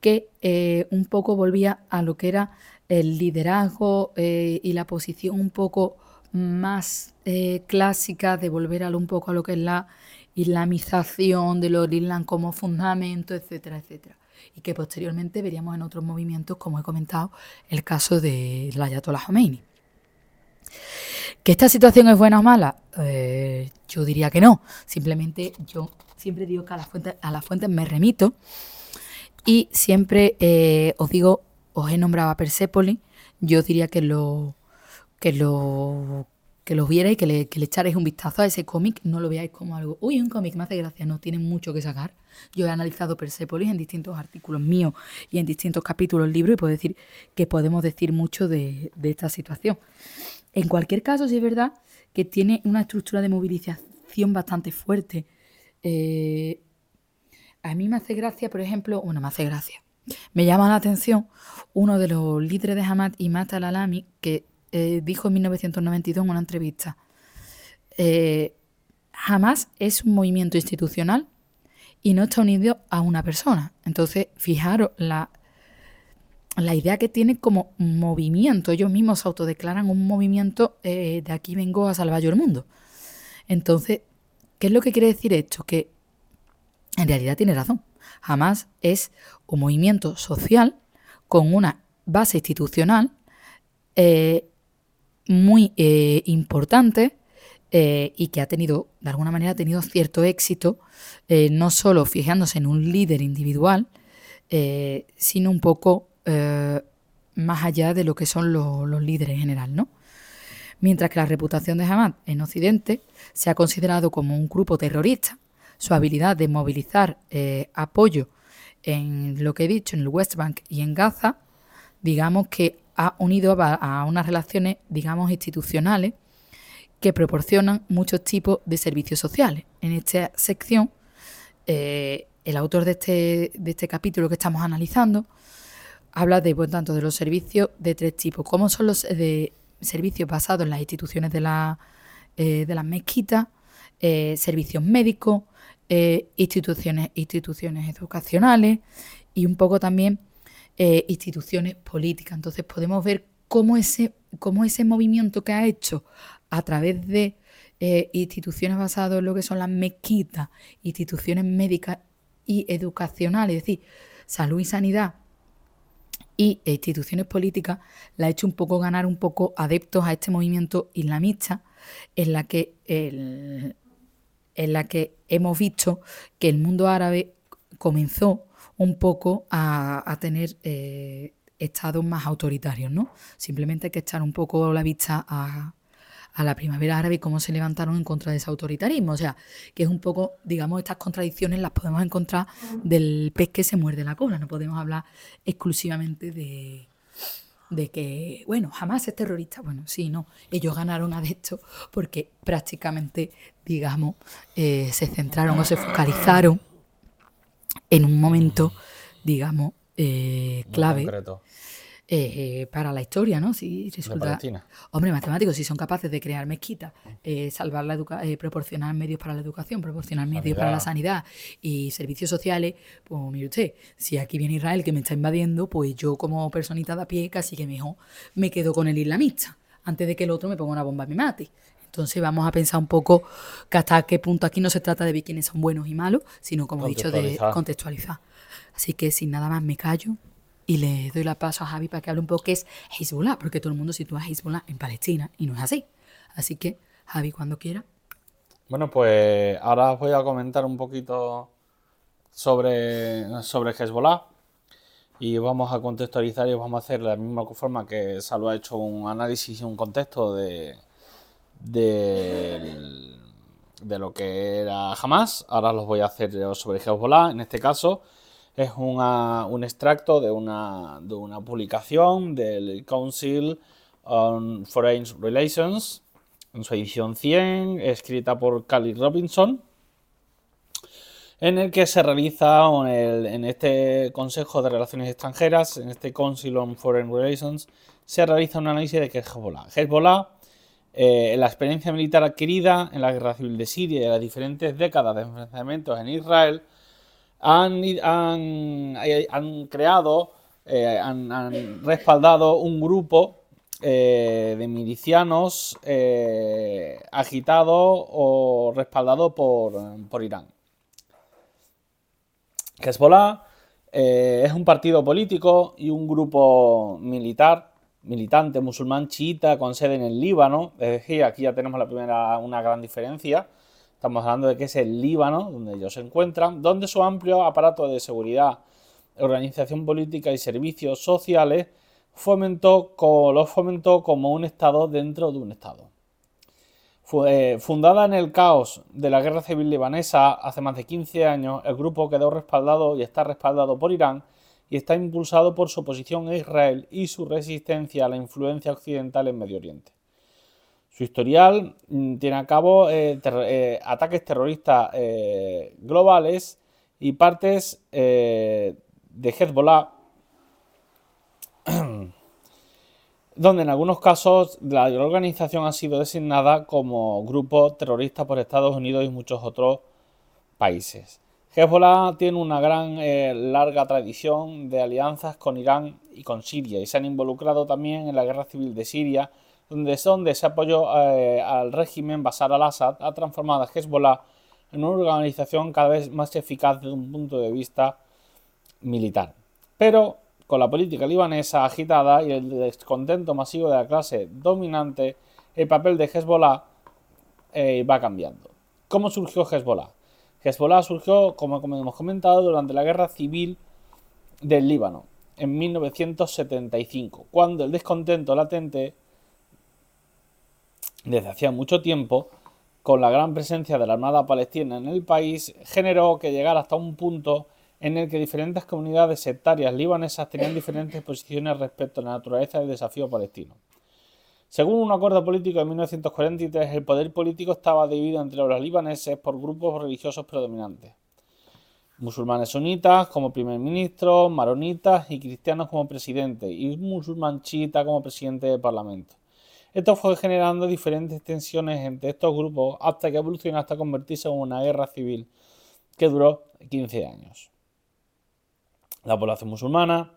que eh, un poco volvía a lo que era el liderazgo eh, y la posición un poco más eh, clásica de volver a un poco a lo que es la islamización de los islam como fundamento, etcétera, etcétera. Y que posteriormente veríamos en otros movimientos, como he comentado, el caso de la Ayatollah Khomeini. ¿Que esta situación es buena o mala? Eh, yo diría que no. Simplemente yo siempre digo que a las fuentes, me remito y siempre eh, os digo, os he nombrado a Persepolis, yo diría que lo, que lo que lo vierais, que le, que le echarais un vistazo a ese cómic, no lo veáis como algo, uy, un cómic me hace gracia, no, tiene mucho que sacar. Yo he analizado Persepolis en distintos artículos míos y en distintos capítulos del libro y puedo decir que podemos decir mucho de, esta situación. En cualquier caso, sí es verdad que tiene una estructura de movilización bastante fuerte. Eh, a mí me hace gracia, por ejemplo, bueno, me hace gracia. Me llama la atención uno de los líderes de Hamad, Imad al-Alami, que eh, dijo en 1992 en una entrevista, eh, jamás es un movimiento institucional y no está unido a una persona. Entonces, fijaros la, la idea que tiene como movimiento. Ellos mismos autodeclaran un movimiento eh, de aquí vengo a salvar yo el mundo. Entonces, ¿qué es lo que quiere decir esto? Que en realidad tiene razón. Jamás es un movimiento social con una base institucional muy eh, importante eh, y que ha tenido, de alguna manera, ha tenido cierto éxito, eh, no solo fijándose en un líder individual, sino un poco más allá de lo que son los, líderes en general, ¿no? Mientras que la reputación de Hamas en Occidente se ha considerado como un grupo terrorista, su habilidad de movilizar apoyo en lo que he dicho, en el West Bank y en Gaza, digamos que ha unido a, unas relaciones, digamos, institucionales que proporcionan muchos tipos de servicios sociales. En esta sección, eh, el autor de este, de este capítulo que estamos analizando habla de, por tanto, de los servicios de tres tipos. ¿Cómo son los de servicios basados en las instituciones de, la, eh, de las mezquitas, eh, servicios médicos, instituciones, instituciones educacionales y un poco también eh, instituciones políticas. Entonces podemos ver cómo ese, cómo ese movimiento que ha hecho a través de eh, instituciones basadas en lo que son las mezquitas, instituciones médicas y educacionales, es decir, salud y sanidad y instituciones políticas, la ha hecho un poco ganar un poco adeptos a este movimiento islamista en la que, en la que hemos visto que el mundo árabe comenzó un poco a, tener eh, estados más autoritarios, ¿no? Simplemente hay que echar un poco la vista a, la primavera árabe y cómo se levantaron en contra de ese autoritarismo. O sea, que es un poco, digamos, estas contradicciones las podemos encontrar del pez que se muerde la cola. No podemos hablar exclusivamente de, que, bueno, jamás es terrorista. Bueno, sí, no. Ellos ganaron adeptos porque prácticamente, digamos, eh, se centraron o se focalizaron en un momento, digamos, eh, clave. Eh, para la historia, ¿no? Si resulta. Hombre, matemáticos, si son capaces de crear mezquitas, eh, salvar la educación, proporcionar medios para la educación, proporcionar medios para la sanidad y servicios sociales, pues mire usted, si aquí viene Israel que me está invadiendo, pues yo como personita de a pie casi que mejor me quedo con el islamista, antes de que el otro me ponga una bomba y me mate. Entonces vamos a pensar un poco que hasta qué punto aquí no se trata de ver quiénes son buenos y malos, sino como he dicho, de contextualizar. Así que sin nada más me callo y le doy la paso a Javi para que hable un poco qué es Hezbollah, porque todo el mundo sitúa a Hezbollah en Palestina y no es así. Así que, Javi, cuando quiera.
Bueno, pues ahora os voy a comentar un poquito sobre, sobre Hezbollah y vamos a contextualizar y vamos a hacer de la misma forma que Salvo ha hecho un análisis y un contexto de, de, de lo que era Hamas. Ahora los voy a hacer sobre Hezbollah. En este caso es un extracto de una, de una publicación del Council on Foreign Relations, en su edición 100, escrita por Cali Robinson, en el que se realiza en este Consejo de Relaciones Extranjeras, en este Council on Foreign Relations, se realiza un análisis de qué es Hezbollah. Hezbollah Eh, la experiencia militar adquirida en la guerra civil de Siria y las diferentes décadas de enfrentamientos en Israel han, han, creado, eh, han, respaldado un grupo eh, de milicianos agitados o respaldados por, por Irán. Hezbollah es un partido político y un grupo militar militante musulmán chiita con sede en el Líbano. Es decir, aquí ya tenemos la primera, una gran diferencia. Estamos hablando de que es el Líbano, donde ellos se encuentran, donde su amplio aparato de seguridad, organización política y servicios sociales fomentó, los fomentó como un Estado dentro de un Estado. Fue, fundada en el caos de la guerra civil libanesa hace más de 15 años, el grupo quedó respaldado y está respaldado por Irán y está impulsado por su oposición a Israel y su resistencia a la influencia occidental en Medio Oriente. Su historial mm, tiene a cabo eh, eh, ataques terroristas eh, globales y partes de Hezbollah, donde en algunos casos la organización ha sido designada como grupo terrorista por Estados Unidos y muchos otros países. Hezbollah tiene una gran larga tradición de alianzas con Irán y con Siria y se han involucrado también en la guerra civil de Siria, donde, donde ese apoyo eh, al régimen Bashar al-Assad ha transformado a Hezbollah en una organización cada vez más eficaz desde un punto de vista militar. Pero con la política libanesa agitada y el descontento masivo de la clase dominante, el papel de Hezbollah eh, va cambiando. ¿Cómo surgió Hezbollah? Hezbollah surgió, como, hemos comentado, durante la guerra civil del Líbano, en 1975, cuando el descontento latente, desde hacía mucho tiempo, con la gran presencia de la Armada Palestina en el país, generó que llegara hasta un punto en el que diferentes comunidades sectarias libanesas tenían diferentes posiciones respecto a la naturaleza del desafío palestino. Según un acuerdo político de 1943, el poder político estaba dividido entre los libaneses por grupos religiosos predominantes. Musulmanes sunitas como primer ministro, maronitas y cristianos como presidente, y musulmán chiita como presidente del parlamento. Esto fue generando diferentes tensiones entre estos grupos hasta que evolucionó hasta convertirse en una guerra civil que duró 15 años. La población musulmana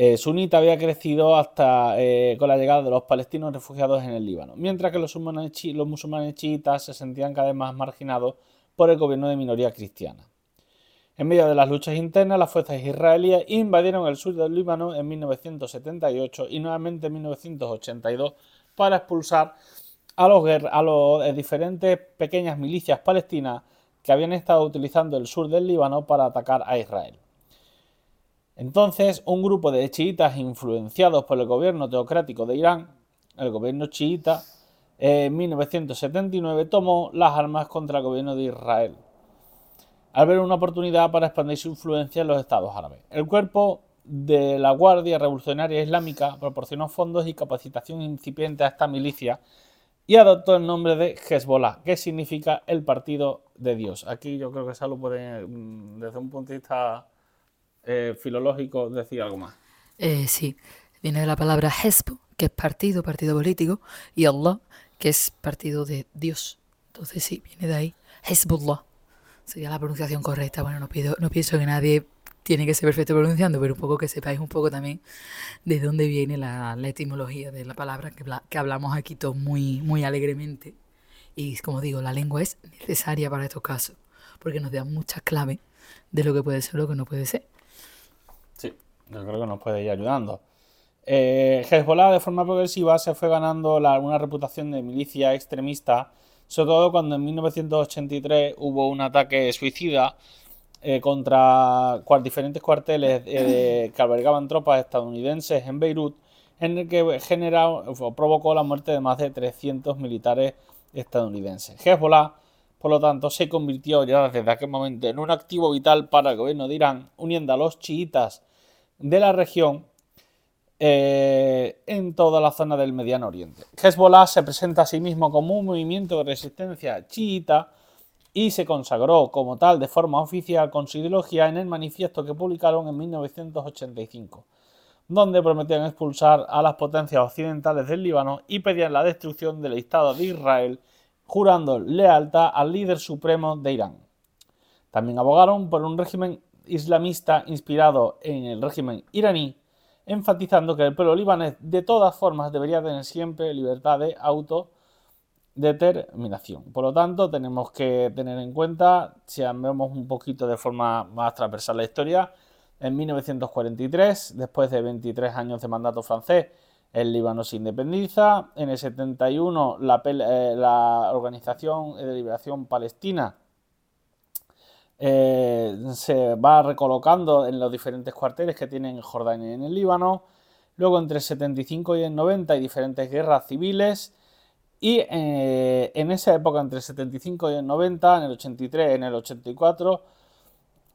eh, sunita había crecido hasta eh, con la llegada de los palestinos refugiados en el Líbano, mientras que los musulmanes, chiitas se sentían cada vez más marginados por el gobierno de minoría cristiana. En medio de las luchas internas, las fuerzas israelíes invadieron el sur del Líbano en 1978 y nuevamente en 1982 para expulsar a los, a los eh, diferentes pequeñas milicias palestinas que habían estado utilizando el sur del Líbano para atacar a Israel. Entonces, un grupo de chiitas influenciados por el gobierno teocrático de Irán, el gobierno chiita, en 1979 tomó las armas contra el gobierno de Israel, al ver una oportunidad para expandir su influencia en los estados árabes. El cuerpo de la Guardia Revolucionaria Islámica proporcionó fondos y capacitación incipiente a esta milicia y adoptó el nombre de Hezbollah, que significa el partido de Dios. Aquí yo creo que eso lo puede, mm, desde un punto de vista eh, filológico decir algo más.
Eh, sí, viene de la palabra Hezbo, que es partido, partido político, y Allah, que es partido de Dios. Entonces sí, viene de ahí. Hezbollah. Sería la pronunciación correcta. Bueno, no, pido, no pienso que nadie tiene que ser perfecto pronunciando, pero un poco que sepáis un poco también de dónde viene la, etimología de la palabra que, que, hablamos aquí todos muy, muy alegremente. Y como digo, la lengua es necesaria para estos casos, porque nos da muchas claves de lo que puede ser o lo que no puede ser.
Yo creo que nos puede ir ayudando. Eh, Hezbollah de forma progresiva se fue ganando una reputación de milicia extremista, sobre todo cuando en 1983 hubo un ataque suicida eh, contra diferentes cuarteles eh, que albergaban tropas estadounidenses en Beirut, en el que generó, provocó la muerte de más de 300 militares estadounidenses. Hezbollah, por lo tanto, se convirtió ya desde aquel momento en un activo vital para el gobierno de Irán, uniendo a los chiitas de la región eh, en toda la zona del Mediano Oriente. Hezbollah se presenta a sí mismo como un movimiento de resistencia chiita y se consagró como tal de forma oficial con su ideología en el manifiesto que publicaron en 1985. donde prometían expulsar a las potencias occidentales del Líbano y pedían la destrucción del Estado de Israel, jurando lealtad al líder supremo de Irán. También abogaron por un régimen islamista inspirado en el régimen iraní, enfatizando que el pueblo libanés de todas formas debería tener siempre libertad de autodeterminación. Por lo tanto, tenemos que tener en cuenta, si vemos un poquito de forma más transversal la historia, en 1943, después de 23 años de mandato francés, el Líbano se independiza. En el 71, la, eh, la Organización de Liberación Palestina eh, se va recolocando en los diferentes cuarteles que tienen en Jordania y en el Líbano. Luego, entre el 75 y el 90, hay diferentes guerras civiles. Y eh, en esa época, entre el 75 y el 90, en el 83, en el 84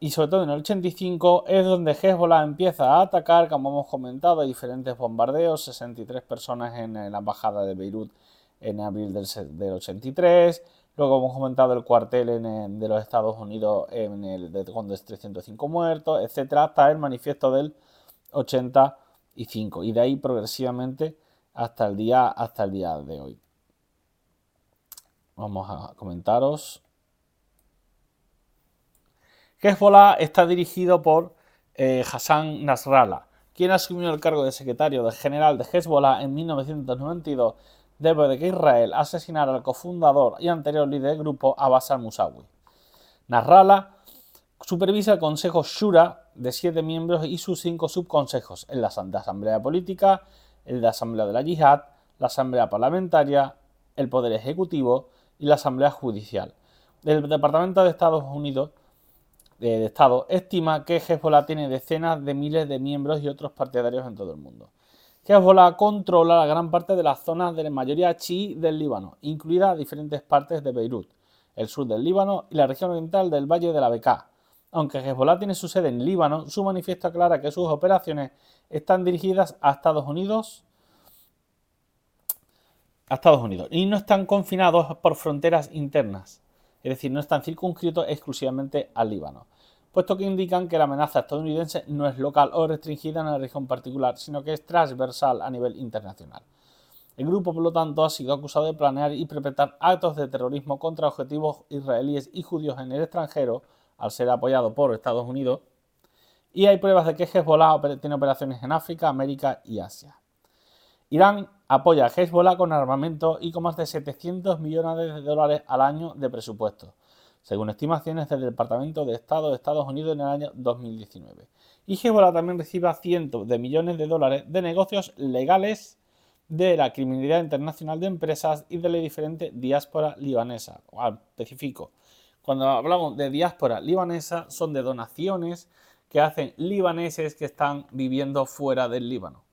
y sobre todo en el 85, es donde Hezbollah empieza a atacar, como hemos comentado, hay diferentes bombardeos, 63 personas en, la embajada de Beirut en abril del, del 83. Luego hemos comentado el cuartel de los Estados Unidos en el de es 305 muertos, etcétera, hasta el manifiesto del 85 y de ahí progresivamente hasta el día hasta el día de hoy. Vamos a comentaros. Hezbollah está dirigido por eh, Hassan Nasrallah, quien asumió el cargo de secretario general de Hezbollah en 1992 después de que Israel asesinara al cofundador y anterior líder del grupo Abbas al-Musawi. Nasrallah supervisa el Consejo Shura de siete miembros y sus cinco subconsejos, en la Asamblea Política, el de Asamblea de la Yihad, la Asamblea Parlamentaria, el Poder Ejecutivo y la Asamblea Judicial. El Departamento de Estados Unidos eh, de estima que Hezbollah tiene decenas de miles de miembros y otros partidarios en todo el mundo. Hezbollah controla la gran parte de las zonas de la mayoría chií del Líbano, incluidas diferentes partes de Beirut, el sur del Líbano y la región oriental del Valle de la Bekaa. Aunque Hezbollah tiene su sede en Líbano, su manifiesto aclara que sus operaciones están dirigidas a Estados Unidos, a Estados Unidos y no están confinados por fronteras internas, es decir, no están circunscritos exclusivamente al Líbano puesto que indican que la amenaza estadounidense no es local o restringida en una región particular, sino que es transversal a nivel internacional. El grupo, por lo tanto, ha sido acusado de planear y perpetrar actos de terrorismo contra objetivos israelíes y judíos en el extranjero, al ser apoyado por Estados Unidos, y hay pruebas de que Hezbollah tiene operaciones en África, América y Asia. Irán apoya a Hezbollah con armamento y con más de 700 millones de dólares al año de presupuesto según estimaciones del Departamento de Estado de Estados Unidos en el año 2019. Y Hezbollah también recibe cientos de millones de dólares de negocios legales de la criminalidad internacional de empresas y de la diferente diáspora libanesa. específico, cuando hablamos de diáspora libanesa, son de donaciones que hacen libaneses que están viviendo fuera del Líbano.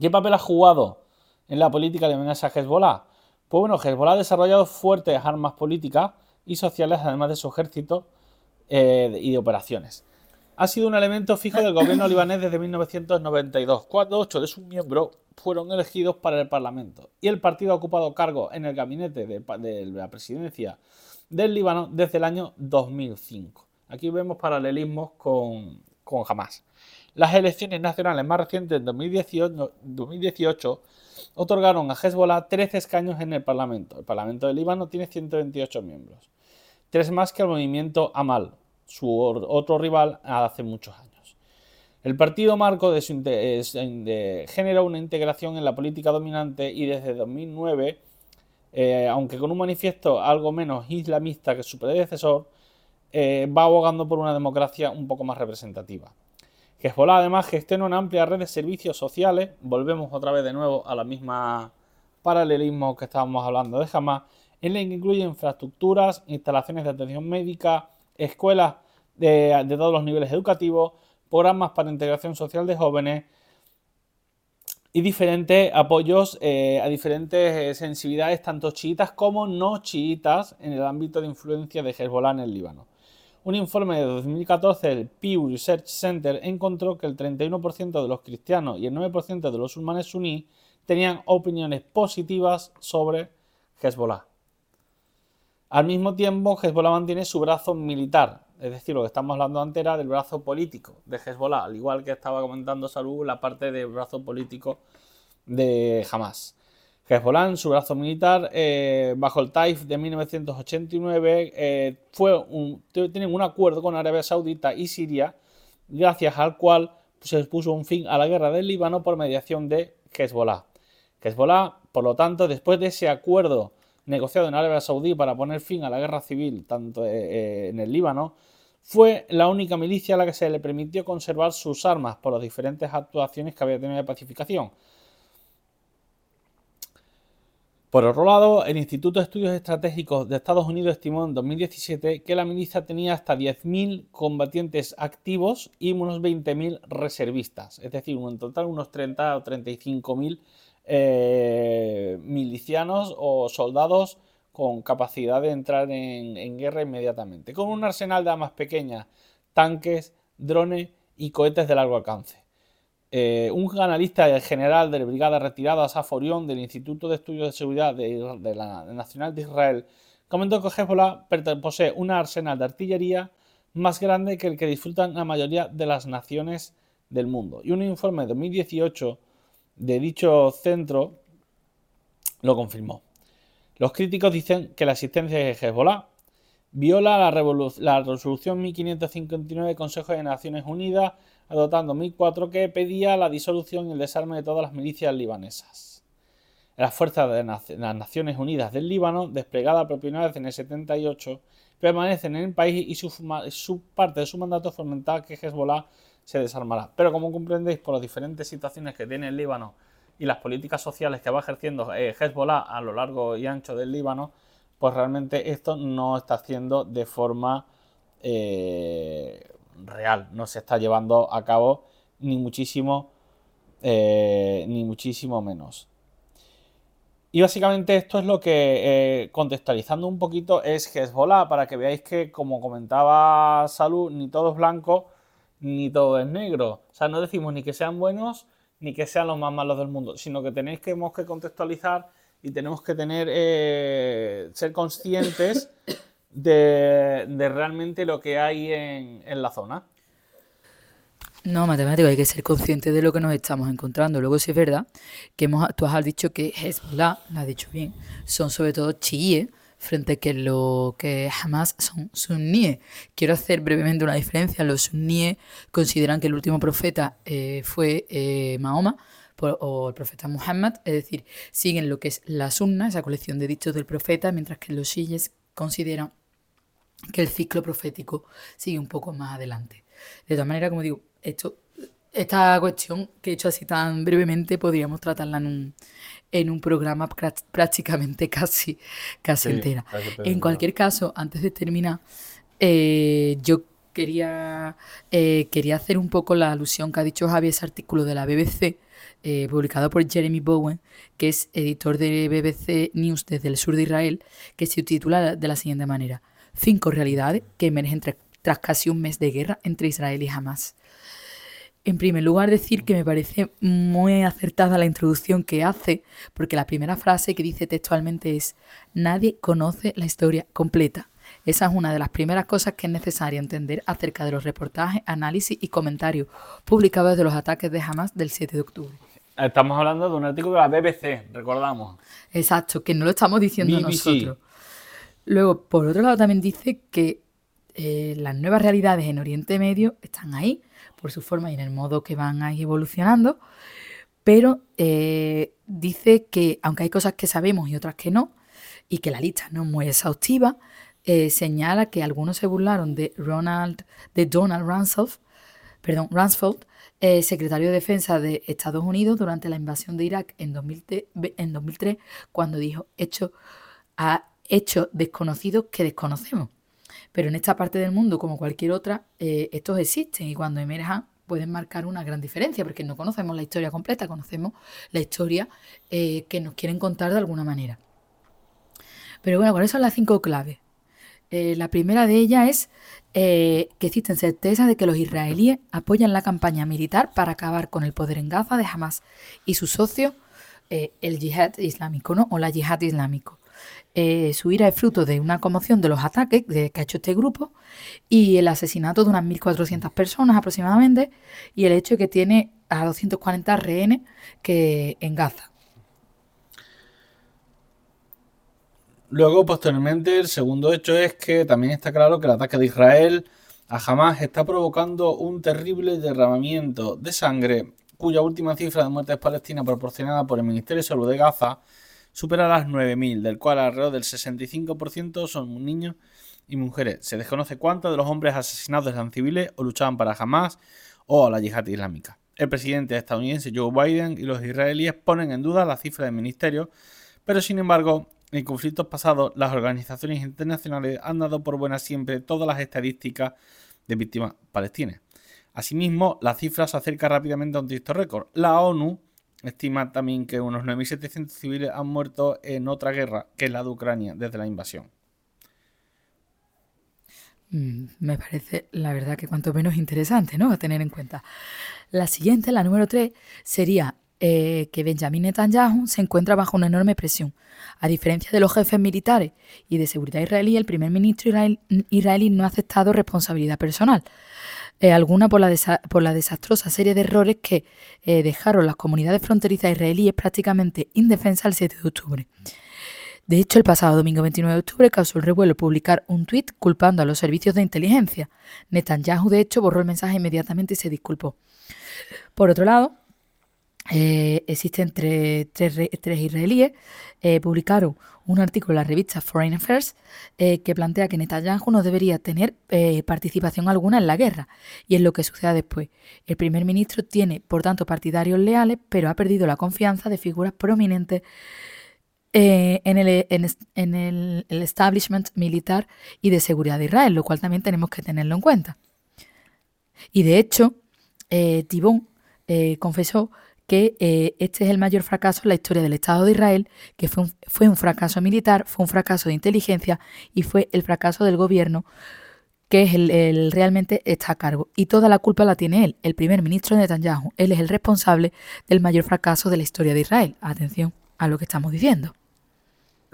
¿Qué papel ha jugado en la política libanesa Hezbollah? Pues bueno, Hezbollah ha desarrollado fuertes armas políticas y sociales, además de su ejército eh, y de operaciones. Ha sido un elemento fijo del gobierno libanés desde 1992, cuando ocho de sus miembros fueron elegidos para el Parlamento. Y el partido ha ocupado cargo en el gabinete de, la presidencia del Líbano desde el año 2005. Aquí vemos paralelismos con, con Hamas. Las elecciones nacionales más recientes, en 2018, 2018 otorgaron a Hezbollah 13 escaños en el Parlamento. El Parlamento del Líbano tiene 128 miembros, tres más que el movimiento Amal, su otro rival hace muchos años. El partido marco de, su, generó una integración en la política dominante y desde 2009, eh, aunque con un manifiesto algo menos islamista que su predecesor, eh, va abogando por una democracia un poco más representativa. Hezbollah además gestiona una amplia red de servicios sociales, volvemos otra vez de nuevo a la misma paralelismo que estábamos hablando de Hamas, en la que incluye infraestructuras, instalaciones de atención médica, escuelas de, todos los niveles educativos, programas para integración social de jóvenes y diferentes apoyos eh, a diferentes eh, sensibilidades, tanto chiitas como no chiitas, en el ámbito de influencia de Hezbollah en el Líbano. Un informe de 2014 del Pew Research Center encontró que el 31% de los cristianos y el 9% de los musulmanes suní tenían opiniones positivas sobre Hezbollah. Al mismo tiempo, Hezbollah mantiene su brazo militar, Es decir, lo que estamos hablando antes era del brazo político de Hezbollah, al igual que estaba comentando Salud, la parte del brazo político de Hamas. Hezbollah, su brazo militar, eh, bajo el Taif de 1989, eh, fue un, un acuerdo con Arabia Saudita y Siria, gracias al cual se puso un fin a la guerra del Líbano por mediación de Hezbollah. Hezbollah, por lo tanto, después de ese acuerdo negociado en Arabia Saudí para poner fin a la guerra civil tanto eh, en el Líbano, fue la única milicia a la que se le permitió conservar sus armas por las diferentes actuaciones que había tenido de pacificación. Por otro lado, el Instituto de Estudios Estratégicos de Estados Unidos estimó en 2017 que la milicia tenía hasta 10.000 combatientes activos y unos 20.000 reservistas, es decir, en total unos 30 o 35.000 eh, milicianos o soldados con capacidad de entrar en, guerra inmediatamente, con un arsenal de armas pequeñas, tanques, drones y cohetes de largo alcance. Eh, un analista general de la Brigada Retirada, Saforión, del Instituto de Estudios de Seguridad de, la Nacional de Israel, comentó que Hezbollah posee un arsenal de artillería más grande que el que disfrutan la mayoría de las naciones del mundo. Y un informe de 2018 de dicho centro lo confirmó. Los críticos dicen que la existencia de Hezbollah viola la, la resolución 1559 del Consejo de Naciones Unidas, adoptando 2004, que pedía la disolución y el desarme de todas las milicias libanesas. Las fuerzas de las Naciones Unidas del Líbano, desplegadas por primera vez en el 78, permanecen en el país y su, parte de su mandato fomentar que Hezbollah se desarmará. Pero como comprendéis por las diferentes situaciones que tiene el Líbano y las políticas sociales que va ejerciendo eh, Hezbollah a lo largo y ancho del Líbano, pues realmente esto no está haciendo de forma eh, real, no se está llevando a cabo ni muchísimo, eh, ni muchísimo menos. Y básicamente esto es lo que, contextualizando un poquito, es Hezbollah, para que veáis que, como comentaba Salud, ni todo es blanco, ni todo es negro. O sea, no decimos ni que sean buenos ni que sean los más malos del mundo, sino que tenéis que, que contextualizar y tenemos que tener, eh, ser conscientes de, realmente lo que hay en, la zona.
No, matemático, hay que ser consciente de lo que nos estamos encontrando. Luego sí es verdad que hemos, tú has dicho que Hezbollah, lo has dicho bien, son sobre todo chiíes, frente a que lo que jamás son suníes. Quiero hacer brevemente una diferencia. Los suníes consideran que el último profeta eh, fue eh, Mahoma o el profeta Muhammad, es decir, siguen lo que es la sunna, esa colección de dichos del profeta, mientras que los shiíes consideran que el ciclo profético sigue un poco más adelante. De todas maneras, como digo, esto, esta cuestión que he hecho así tan brevemente podríamos tratarla en un, en un programa prácticamente casi, casi entera. En cualquier caso, antes de terminar, eh, yo quería, eh, quería hacer un poco la alusión que ha dicho Javi, ese artículo de la BBC, eh, publicado por Jeremy Bowen, que es editor de BBC News desde el sur de Israel, que se titula de la siguiente manera: Cinco realidades que emergen tras casi un mes de guerra entre Israel y Hamas. En primer lugar, decir que me parece muy acertada la introducción que hace, porque la primera frase que dice textualmente es, nadie conoce la historia completa. Esa es una de las primeras cosas que es necesario entender acerca de los reportajes, análisis y comentarios publicados de los ataques de Hamas del 7 de octubre.
Estamos hablando de un artículo de la BBC, recordamos.
Exacto, que no lo estamos diciendo nosotros. Luego, por otro lado, también dice que eh, las nuevas realidades en Oriente Medio están ahí por su forma y en el modo que van ahí evolucionando, pero eh, dice que aunque hay cosas que sabemos y otras que no, y que la lista no es muy exhaustiva, eh, señala que algunos se burlaron de Ronald, de Donald Rumsfeld, perdón, Rumsfeld, secretario de Defensa de Estados Unidos durante la invasión de Irak en 2003, en 2003 cuando dijo hecho a hechos desconocidos que desconocemos. Pero en esta parte del mundo, como cualquier otra, eh, estos existen y cuando emerjan pueden marcar una gran diferencia, porque no conocemos la historia completa, conocemos la historia eh, que nos quieren contar de alguna manera. Pero bueno, ¿cuáles son las cinco claves? Eh, la primera de ellas es que existen certezas de que los israelíes apoyan la campaña militar para acabar con el poder en Gaza de Hamas y sus socios, el yihad islámico, ¿no? O la yihad islámico. Eh, su ira es fruto de una conmoción de los ataques que ha hecho este grupo y el asesinato de unas 1.400 personas aproximadamente y el hecho de que tiene a 240 rehenes que en Gaza.
Luego, posteriormente, el segundo hecho es que también está claro que el ataque de Israel a Hamas está provocando un terrible derramamiento de sangre, cuya última cifra de muertes palestinas proporcionada por el Ministerio de Salud de Gaza supera las 9.000, del cual alrededor del 65% son niños y mujeres. Se desconoce cuántos de los hombres asesinados eran civiles o luchaban para Hamas o a la yihad islámica. El presidente estadounidense Joe Biden y los israelíes ponen en duda la cifra del ministerio, pero sin embargo en conflictos pasados, las organizaciones internacionales han dado por buenas siempre todas las estadísticas de víctimas palestinas. Asimismo, la cifra se acerca rápidamente a un triste récord. La ONU estima también que unos 9.700 civiles han muerto en otra guerra, que la de Ucrania, desde la invasión.
Mm, me parece, la verdad, que cuanto menos interesante, ¿no? A tener en cuenta. La siguiente, la número 3, sería eh, que Benjamin Netanyahu se encuentra bajo una enorme presión. A diferencia de los jefes militares y de seguridad israelí, el primer ministro israelí no ha aceptado responsabilidad personal. Eh, alguna por la, por la, desastrosa serie de errores que eh, dejaron las comunidades fronterizas israelíes prácticamente indefensas el 7 de octubre. De hecho, el pasado domingo 29 de octubre causó el revuelo publicar un tuit culpando a los servicios de inteligencia. Netanyahu, de hecho, borró el mensaje inmediatamente y se disculpó. Por otro lado, eh, existen tres, israelíes, eh, publicaron un artículo en la revista Foreign Affairs eh, que plantea que Netanyahu no debería tener participación alguna en la guerra. Y es lo que sucede después. El primer ministro tiene, por tanto, partidarios leales, pero ha perdido la confianza de figuras prominentes en, el, en el, establishment militar y de seguridad de Israel, lo cual también tenemos que tenerlo en cuenta. Y de hecho, Tibón confesó que eh, este es el mayor fracaso en la historia del Estado de Israel, que fue un, fue un fracaso militar, fue un fracaso de inteligencia y fue el fracaso del gobierno que es el, realmente está a cargo. Y toda la culpa la tiene él, el primer ministro Netanyahu. Él es el responsable del mayor fracaso de la historia de Israel. Atención a lo que estamos diciendo.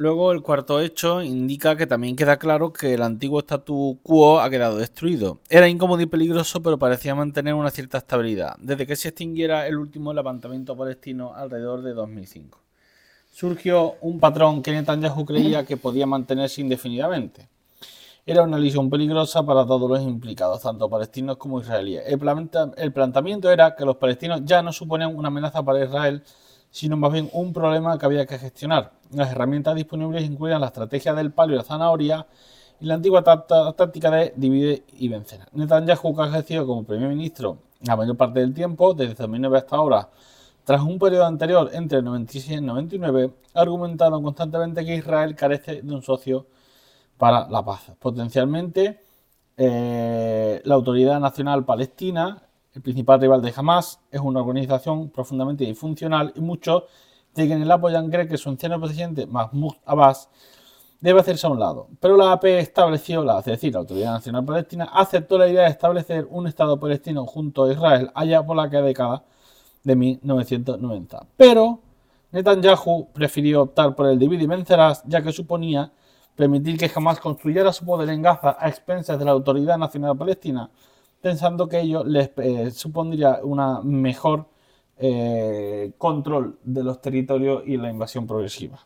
Luego el cuarto hecho indica que también queda claro que el antiguo statu quo ha quedado destruido. Era incómodo y peligroso, pero parecía mantener una cierta estabilidad, desde que se extinguiera el último levantamiento palestino alrededor de 2005. Surgió un patrón que Netanyahu creía que podía mantenerse indefinidamente. Era una lesión peligrosa para todos los implicados, tanto palestinos como israelíes. El, el planteamiento era que los palestinos ya no suponían una amenaza para Israel, sino más bien un problema que había que gestionar. Las herramientas disponibles incluían la estrategia del palo y la zanahoria y la antigua táctica de divide y vencer. Netanyahu, que ha ejercido como primer ministro la mayor parte del tiempo, desde 2009 hasta ahora, tras un periodo anterior entre el 96 y el 99, ha argumentado constantemente que Israel carece de un socio para la paz. Potencialmente, eh, la Autoridad Nacional Palestina el principal rival de Hamas es una organización profundamente disfuncional y muchos de quienes la apoyan creen que su anciano presidente Mahmoud Abbas debe hacerse a un lado. Pero la AP estableció, la, es decir, la Autoridad Nacional Palestina, aceptó la idea de establecer un Estado palestino junto a Israel allá por la década de 1990. Pero Netanyahu prefirió optar por el divide y vencerás, ya que suponía permitir que Hamas construyera su poder en Gaza a expensas de la Autoridad Nacional Palestina pensando que ello les eh, supondría una mejor eh, control de los territorios y la invasión progresiva.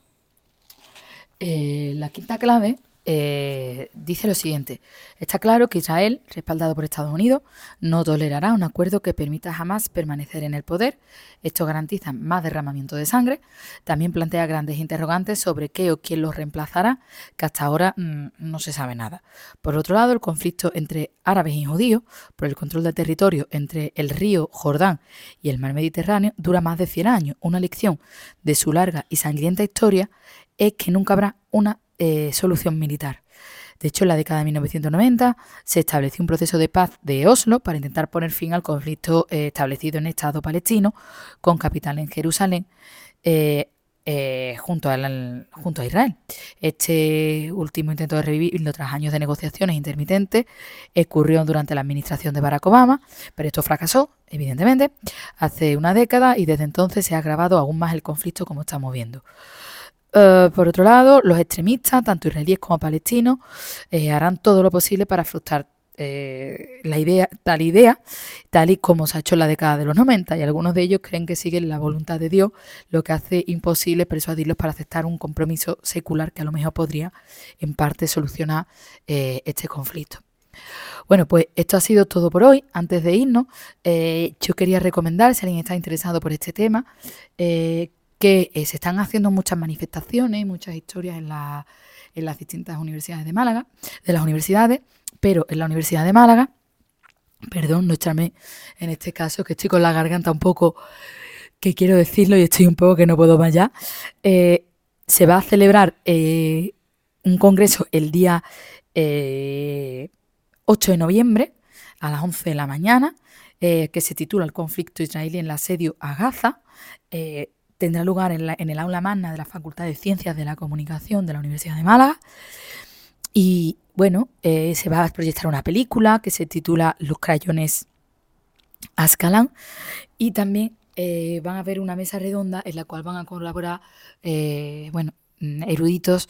Eh, la quinta clave eh, dice lo siguiente. Está claro que Israel, respaldado por Estados Unidos, no tolerará un acuerdo que permita jamás permanecer en el poder. Esto garantiza más derramamiento de sangre. También plantea grandes interrogantes sobre qué o quién los reemplazará, que hasta ahora mm, no se sabe nada. Por otro lado, el conflicto entre árabes y judíos por el control del territorio entre el río Jordán y el mar Mediterráneo dura más de 100 años. Una lección de su larga y sangrienta historia es que nunca habrá una eh, solución militar. De hecho, en la década de 1990 se estableció un proceso de paz de Oslo para intentar poner fin al conflicto eh, establecido en Estado palestino, con capital en Jerusalén, eh, junto, a junto, a Israel. Este último intento de revivirlo tras años de negociaciones intermitentes ocurrió durante la administración de Barack Obama, pero esto fracasó, evidentemente, hace una década y desde entonces se ha agravado aún más el conflicto como estamos viendo. Eh, por otro lado, los extremistas, tanto israelíes como palestinos, eh, harán todo lo posible para frustrar eh, la idea, tal idea, tal y como se ha hecho en la década de los 90, y algunos de ellos creen que siguen la voluntad de Dios, lo que hace imposible persuadirlos para aceptar un compromiso secular que a lo mejor podría en parte solucionar este conflicto. Bueno, pues esto ha sido todo por hoy. Antes de irnos, yo quería recomendar, si alguien está interesado por este tema, que eh, se están haciendo muchas manifestaciones, muchas historias en, en las distintas universidades de Málaga, de las universidades, pero en la Universidad de Málaga, perdón, no echarme en este caso, que estoy con la garganta un poco, que quiero decirlo y estoy un poco que no puedo más allá, eh, se va a celebrar eh, un congreso el día 8 de noviembre a las 11 de la mañana, que se titula El conflicto israelí en el asedio a Gaza tendrá lugar en, el aula magna de la Facultad de Ciencias de la Comunicación de la Universidad de Málaga. Y bueno, eh, se va a proyectar una película que se titula Los crayones Ascalán. Y también eh, van a haber una mesa redonda en la cual van a colaborar, eh, bueno, eruditos,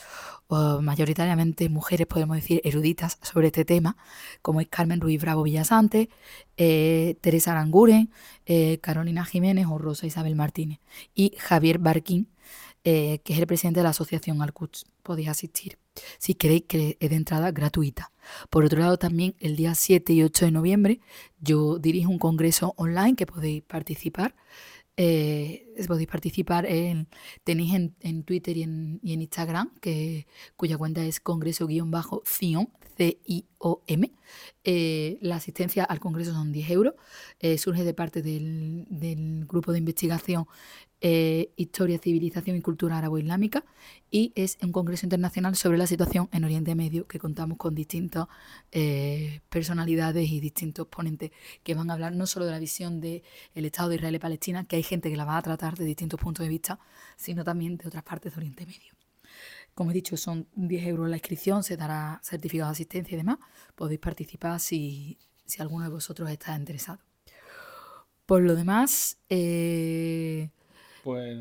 o mayoritariamente mujeres, podemos decir, eruditas sobre este tema, como es Carmen Ruiz Bravo Villasante, eh, Teresa Aranguren, eh, Carolina Jiménez o Rosa Isabel Martínez, y Javier Barquín, eh, que es el presidente de la asociación Alcuch. Podéis asistir si queréis que es de entrada gratuita. Por otro lado, también el día 7 y 8 de noviembre yo dirijo un congreso online que podéis participar podéis participar en, tenéis en, Twitter y en, Instagram, que, cuya cuenta es congreso-cion, C-I-O-M. Eh, la asistencia al congreso son 10 euros. Eh, surge de parte del, del grupo de investigación eh, Historia, Civilización y Cultura Árabe-Islámica y es un congreso internacional sobre la situación en Oriente Medio que contamos con distintas personalidades y distintos ponentes que van a hablar no solo de la visión del Estado de Israel y Palestina, que hay gente que la va a tratar de distintos puntos de vista, sino también de otras partes de Oriente Medio. Como he dicho, son 10 euros la inscripción, se dará certificado de asistencia y demás. Podéis participar si, si alguno de vosotros está interesado. Por lo demás, eh,
pues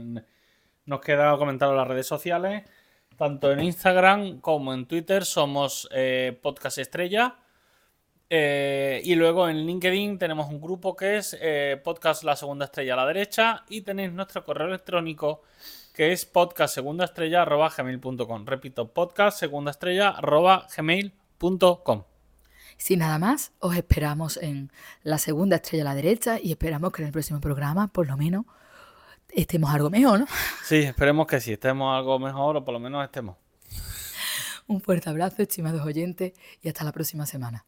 nos queda comentar en las redes sociales. Tanto en Instagram como en Twitter somos eh, Podcast Estrella. Eh, y luego en LinkedIn tenemos un grupo que es eh, Podcast La Segunda Estrella a la derecha. Y tenéis nuestro correo electrónico que es podcastsegundaestrella.gmail.com. Repito, podcastsegundaestrella.gmail.com.
Sin nada más, os esperamos en la segunda estrella a la derecha y esperamos que en el próximo programa, por lo menos, estemos algo mejor, ¿no?
Sí, esperemos que sí, estemos algo mejor o por lo menos estemos.
Un fuerte abrazo, estimados oyentes, y hasta la próxima semana.